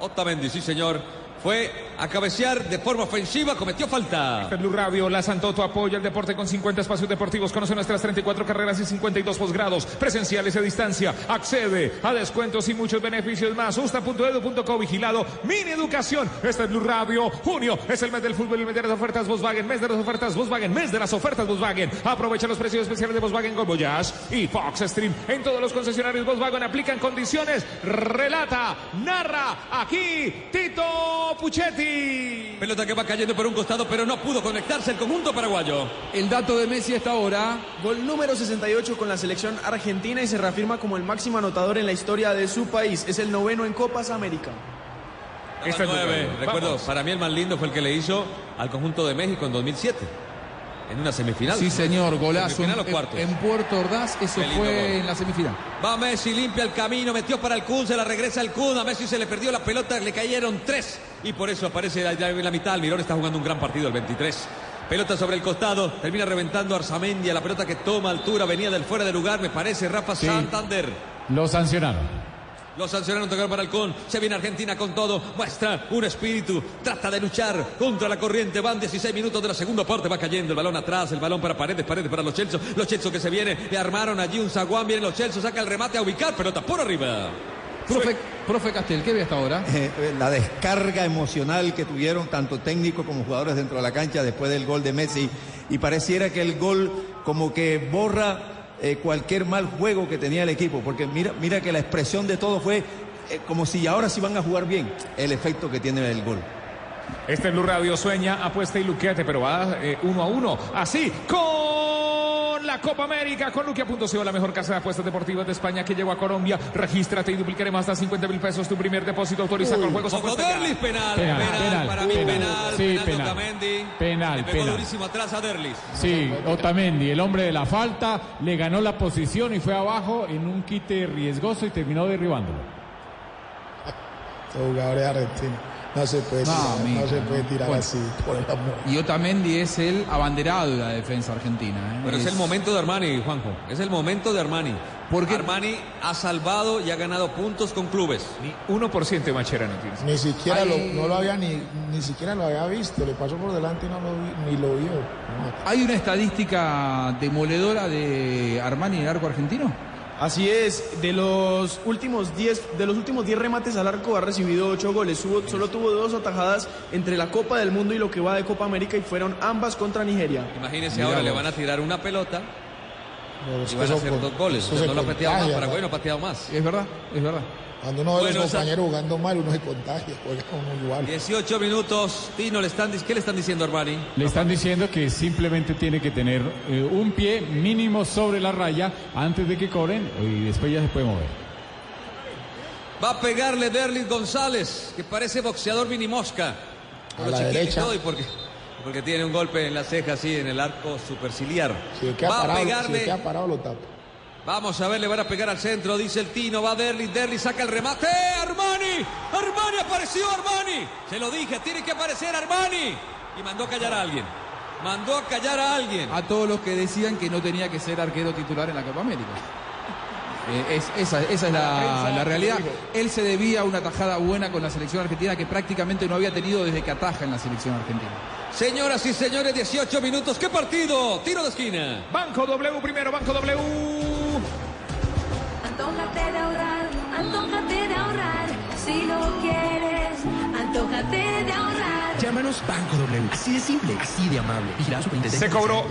Otamendi, sí, señor. Fue a cabecear de forma ofensiva, cometió falta. Blue Radio, la Santoto apoya el deporte con 50 espacios deportivos. Conoce nuestras 34 carreras y 52 posgrados presenciales a distancia. Accede a descuentos y muchos beneficios más. Usta.edu.co vigilado. Mini Educación. Este es Blue Radio. Junio es el mes del fútbol y el mes de las ofertas Volkswagen. Mes de las ofertas Volkswagen. Mes de las ofertas Volkswagen. Aprovecha los precios especiales de Volkswagen con Voyage y Fox Stream. En todos los concesionarios Volkswagen aplican condiciones. Relata, narra aquí Tito Puchetti. Pelota que va cayendo por un costado, pero no pudo conectarse el conjunto paraguayo. El dato de Messi hasta ahora. Gol número 68 con la selección argentina y se reafirma como el máximo anotador en la historia de su país. Es el noveno en Copas América. Este nueve. Recuerdo, para mí el más lindo fue el que le hizo al conjunto de México en 2007. En una semifinal. Sí, señor, golazo. Semifinal En, Puerto Ordaz, eso fue gol. en la semifinal. Va Messi, limpia el camino, metió para el Kun, se la regresa el Kun. A Messi se le perdió la pelota, le cayeron tres. Y por eso aparece allá en la mitad. Almirón está jugando un gran partido, el 23. Pelota sobre el costado, termina reventando Arzamendia. La pelota que toma altura venía del fuera de lugar, me parece, Rafa Sí. Santander. Lo sancionaron. Los sancionaron tocaron para Halcón. Se viene Argentina con todo. Muestra un espíritu. Trata de luchar contra la corriente. Van 16 minutos de la segunda parte. Va cayendo el balón atrás. El balón para Paredes. Paredes para los Chelsea. Los Chelsea que se viene. Le armaron allí un zaguán. Vienen los Chelsea. Saca el remate a ubicar. Pelota por arriba. Profe, profe Castel, ¿qué ve hasta ahora? Eh, la descarga emocional que tuvieron tanto técnicos como jugadores dentro de la cancha después del gol de Messi y pareciera que el gol como que borra eh, cualquier mal juego que tenía el equipo porque mira mira que la expresión de todo fue eh, como si ahora sí van a jugar bien el efecto que tiene el gol. Este es Blue Radio sueña, apuesta y luqueate, pero va eh, uno a uno. Así, la Copa América, con Luquia.co, la mejor casa de apuestas deportivas de España que llegó a Colombia. Regístrate y duplicaremos hasta 50 mil pesos tu primer depósito. Autoriza con juegos. Penal, Penal, penal, penal, para mí penal. penal, Sí, penal. Otamendi. Penal, Le pegó penal. durísimo atrás a Derlis. Sí, Otamendi, el hombre de la falta, le ganó la posición y fue abajo en un quite riesgoso y terminó derribándolo. Jugadores argentinos. No se puede No, tirar, no, amigo, se puede tirar Bueno. así, por el amor. Y Otamendi es el abanderado de la defensa argentina. ¿eh? Pero es el momento de Armani, Juanjo. Es el momento de Armani. Porque Armani ha salvado y ha ganado puntos con clubes. Ni 1% de Macherano tienes. Ni siquiera lo, no lo había ni, ni siquiera lo había visto, le pasó por delante y no lo vi- ni lo vio. No. ¿Hay una estadística demoledora de Armani en el arco argentino? Así es, de los últimos 10 de los últimos 10 remates al arco ha recibido 8 goles. Hubo- solo tuvo dos atajadas entre la Copa del Mundo y lo que va de Copa América y fueron ambas contra Nigeria. Imagínense Mira ahora, le van a tirar una pelota y van a hacer con- dos goles. No lo ha pateado más, Paraguay no ha pateado más. Es verdad, es verdad. Cuando uno ve a Bueno, los esa- compañeros jugando mal, uno se contagia, juega uno igual. 18 minutos. Tino, le están, ¿qué le están diciendo a Armani? Le están diciendo que simplemente tiene que tener eh, un pie mínimo sobre la raya antes de que cobren y después ya se puede mover. Va a pegarle Derlis González, que parece boxeador mini mosca. Por A la derecha. y porque, porque tiene un golpe en la ceja así en el arco superciliar. Si el que ha Va a parado, si pegarle. el que ha parado lo tapa. Vamos a ver, le van a pegar al centro, dice el Tino, va Derlis, Derlis saca el remate. ¡Eh, Armani! ¡Armani apareció Armani! Se lo dije, tiene que aparecer Armani. Y mandó a callar a alguien. Mandó a callar a alguien. A todos los que decían que no tenía que ser arquero titular en la Copa América. Eh, es- esa, esa es la, la realidad. Él se debía a una tajada buena con la selección argentina que prácticamente no había tenido desde que ataja en la selección argentina. Señoras y señores, 18 minutos. ¿Qué partido? Tiro de esquina. Banco W primero, Banco W. Antójate de ahorrar, antójate de ahorrar. Si lo quieres, antójate de ahorrar. Llámanos Banco W. Así de simple, así de amable. Se cobró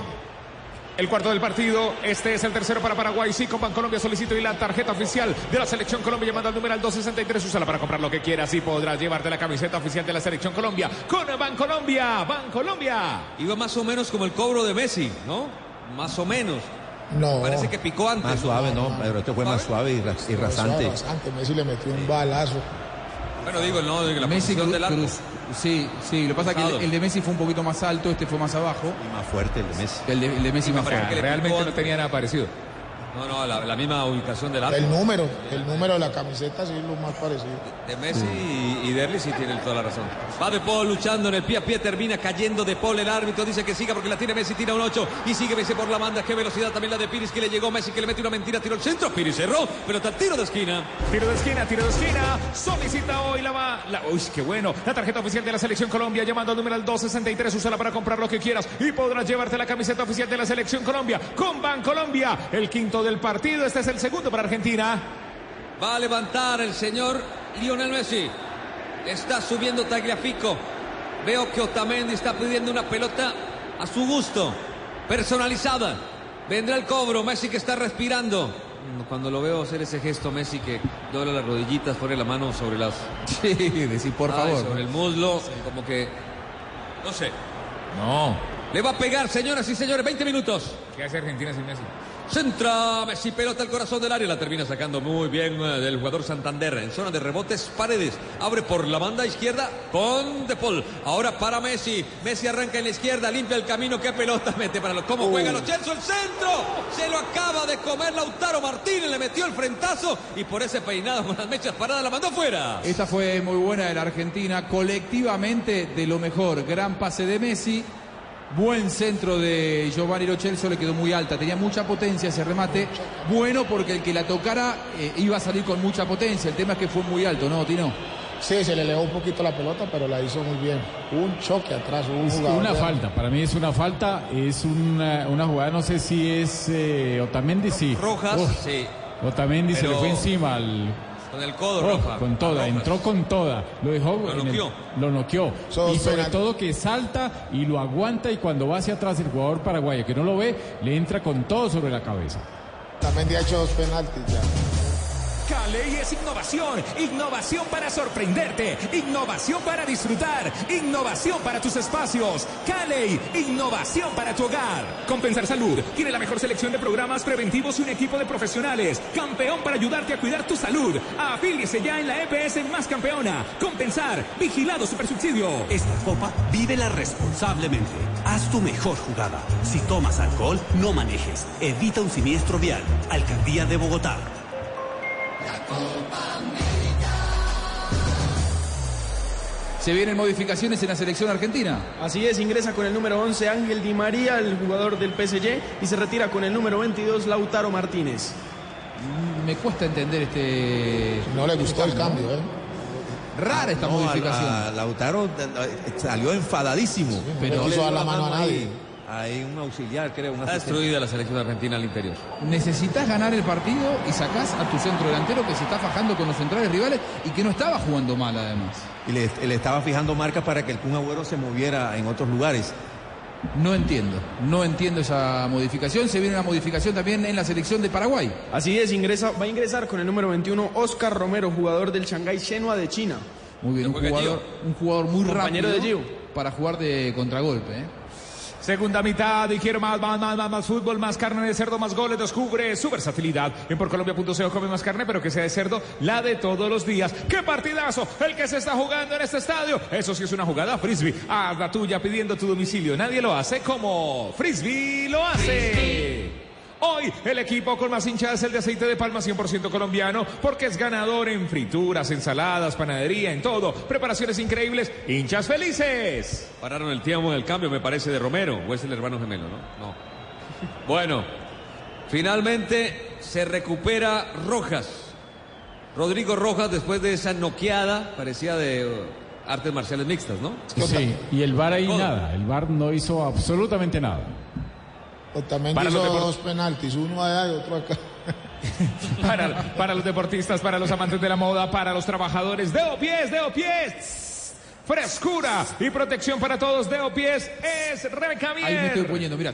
el cuarto del partido. Este es el tercero para Paraguay. Sí, con Bancolombia solicito y la tarjeta oficial de la Selección Colombia llamando al numeral 263. Úsala para comprar lo que quieras y podrás llevarte la camiseta oficial de la Selección Colombia con Bancolombia. Bancolombia. Iba más o menos como el cobro de Messi, ¿no? Más o menos. No. Parece que picó antes. Más suave, no, pero este fue más suave y, ra- y rasante. Rasante, Messi le metió un balazo. Bueno, digo, no, digo, la Messi posición cru- del arco. cruz- sí, sí, lo que pasa es que el, de Messi fue un poquito más alto, este fue más abajo. Y más fuerte el de Messi. El de, el de Messi más parece fuerte. Realmente no tenía nada parecido. No, no, la, la misma ubicación del arco. El número, el número de la camiseta sí es lo más parecido. De Messi y, y Derli sí tienen toda la razón. Va De Paul luchando en el pie a pie, termina cayendo De Paul. El árbitro dice que siga porque la tiene Messi, tira un 8 y sigue Messi por la banda. Qué velocidad también la de Piris que le llegó Messi que le mete una mentira, tiró el centro. Piris cerró, pero está el tiro de esquina. Tiro de esquina, tiro de esquina. Solicita hoy la va. La, uy, qué bueno. La tarjeta oficial de la Selección Colombia. Llamando al numeral 263. Úsala para comprar lo que quieras. Y podrás llevarte la camiseta oficial de la Selección Colombia con Bancolombia. El quinto del partido. Este es el segundo para Argentina. Va a levantar el señor Lionel Messi. Está subiendo Tagliafico. Veo que Otamendi está pidiendo una pelota a su gusto, personalizada. Vendrá el cobro, Messi que está respirando. Cuando lo veo hacer ese gesto, Messi que dobla las rodillitas, pone la mano sobre las... Sí, decir por Ay, favor. sobre el muslo, como que... No sé. No. Le va a pegar, señoras y señores, 20 minutos. ¿Qué hace Argentina sin Messi? Centra Messi, pelota al corazón del área, la termina sacando muy bien eh, del jugador Santander. En zona de rebotes, Paredes abre por la banda izquierda con De Paul. Ahora para Messi. Messi arranca en la izquierda, limpia el camino. ¿Qué pelota mete para los? ¿Cómo juega los Chelsea? El centro. Se lo acaba de comer Lautaro Martínez, le metió el frentazo y por ese peinado con las mechas paradas la mandó fuera. Esta fue muy buena de la Argentina, colectivamente de lo mejor. Gran pase de Messi, buen centro de Giovanni Lo Celso, le quedó muy alta, tenía mucha potencia ese remate. Bueno porque el que la tocara eh, iba a salir con mucha potencia, el tema es que fue muy alto, ¿no, Tino? Sí, se le elevó un poquito la pelota, pero la hizo muy bien. Un choque atrás, un jugador. una de- falta, para mí es una falta, es una, una jugada, no sé si es eh, Otamendi, sí. Rojas, Uf, sí. Otamendi se le fue encima al... Con el codo, Oh, Roja. con toda, entró con toda, lo dejó, Lo en el- noqueó. lo noqueó. Y sobre penal. todo que salta y lo aguanta y cuando va hacia atrás el jugador paraguayo que no lo ve, le entra con todo sobre la cabeza. También ha hecho dos penaltis ya. Caley es innovación, innovación para sorprenderte, innovación para disfrutar, innovación para tus espacios. Caley, innovación para tu hogar. Compensar Salud tiene la mejor selección de programas preventivos y un equipo de profesionales. Campeón para ayudarte a cuidar tu salud. Afíliese ya en la EPS más campeona. Compensar, vigilado supersubsidio. Esta copa vívela responsablemente. Haz tu mejor jugada. Si tomas alcohol, no manejes. Evita un siniestro vial. Alcaldía de Bogotá. Se vienen modificaciones en la selección argentina. Así es, ingresa con el número 11 Ángel Di María, el jugador del PSG, y se retira con el número 22 Lautaro Martínez. Mm, Me cuesta entender este. No le gustó el cambio, ¿eh? Rara esta No, modificación. a- a Lautaro eh, salió enfadadísimo. no le quiso dar la mano a nadie. Hay un auxiliar, creo. Una Está destruida la selección argentina al interior. Necesitas ganar el partido y sacás a tu centro delantero que se está fajando con los centrales rivales y que no estaba jugando mal además. Y le, le estaba fijando marcas para que el Kun Agüero se moviera en otros lugares. No entiendo, no entiendo esa modificación. Se viene una modificación también en la selección de Paraguay. Así es, ingresa, va a ingresar con el número 21 Oscar Romero, jugador del Shanghái Shenhua de China. Muy bien, un jugador, un jugador muy Compañero rápido de Gio. para jugar de contragolpe. ¿eh? Segunda mitad y más, más, más, más, más fútbol, más carne de cerdo, más goles. Descubre su versatilidad. En porcolombia.co come más carne, pero que sea de cerdo, la de todos los días. ¡Qué partidazo! El que se está jugando en este estadio. Eso sí es una jugada frisbee. Haz la tuya pidiendo tu domicilio. Nadie lo hace como frisbee lo hace. Hoy el equipo con más hinchas es el de aceite de palma 100% colombiano porque es ganador en frituras, ensaladas, panadería, en todo. Preparaciones increíbles, hinchas felices. Pararon el tiempo del cambio, me parece, de Romero. O es el hermano gemelo, ¿no? No. Bueno, finalmente se recupera Rojas. Rodrigo Rojas, después de esa noqueada, parecía de uh, artes marciales mixtas, ¿no? Sí, y el VAR ahí nada. El VAR no hizo absolutamente nada. Otamendi Para hizo los depor- dos penaltis, uno allá y otro acá. Para, para los deportistas, para los amantes de la moda, para los trabajadores. Deo Pies, Deo Pies. Frescura y protección para todos. Deo Pies es Rebeca Mier. Ahí me estoy poniendo, mira.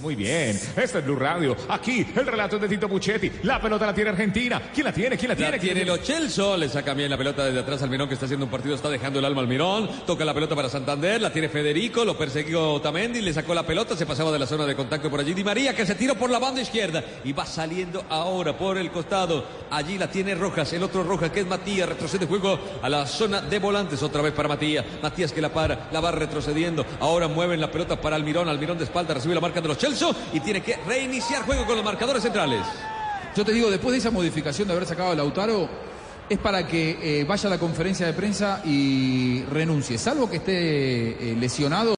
Muy bien. Este es Blue Radio. Aquí el relato de Tito Puchetti. La pelota la tiene Argentina. ¿Quién la tiene? ¿Quién la tiene? La ¿Quién tiene Lo Celso, le saca bien la pelota desde atrás Almirón que está haciendo un partido, está dejando el alma al Almirón, toca la pelota para Santander, la tiene Federico, lo persiguió Otamendi, le sacó la pelota, se pasaba de la zona de contacto por allí Di María que se tiró por la banda izquierda y va saliendo ahora por el costado, allí la tiene Rojas, el otro Rojas que es Matías, retrocede juego a la zona de volantes otra vez para Matías, Matías que la para, la va retrocediendo, ahora mueven la pelota para Almirón, Almirón de espalda recibe la marca de los Celso y tiene que reiniciar juego con los marcadores centrales. Yo te digo, después de esa modificación de haber sacado a Lautaro, es para que eh, vaya a la conferencia de prensa y renuncie. Salvo que esté eh, lesionado,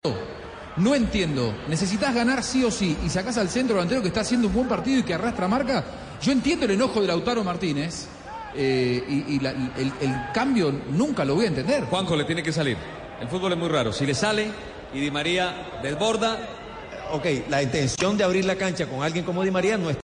no entiendo. Necesitas ganar sí o sí y sacás al centro delantero que está haciendo un buen partido y que arrastra marca. Yo entiendo el enojo de Lautaro Martínez eh, y, y la- el, el cambio nunca lo voy a entender. Juanjo le tiene que salir. El fútbol es muy raro. Si le sale y Di María desborda, Ok, la intención de abrir la cancha con alguien como Di María no es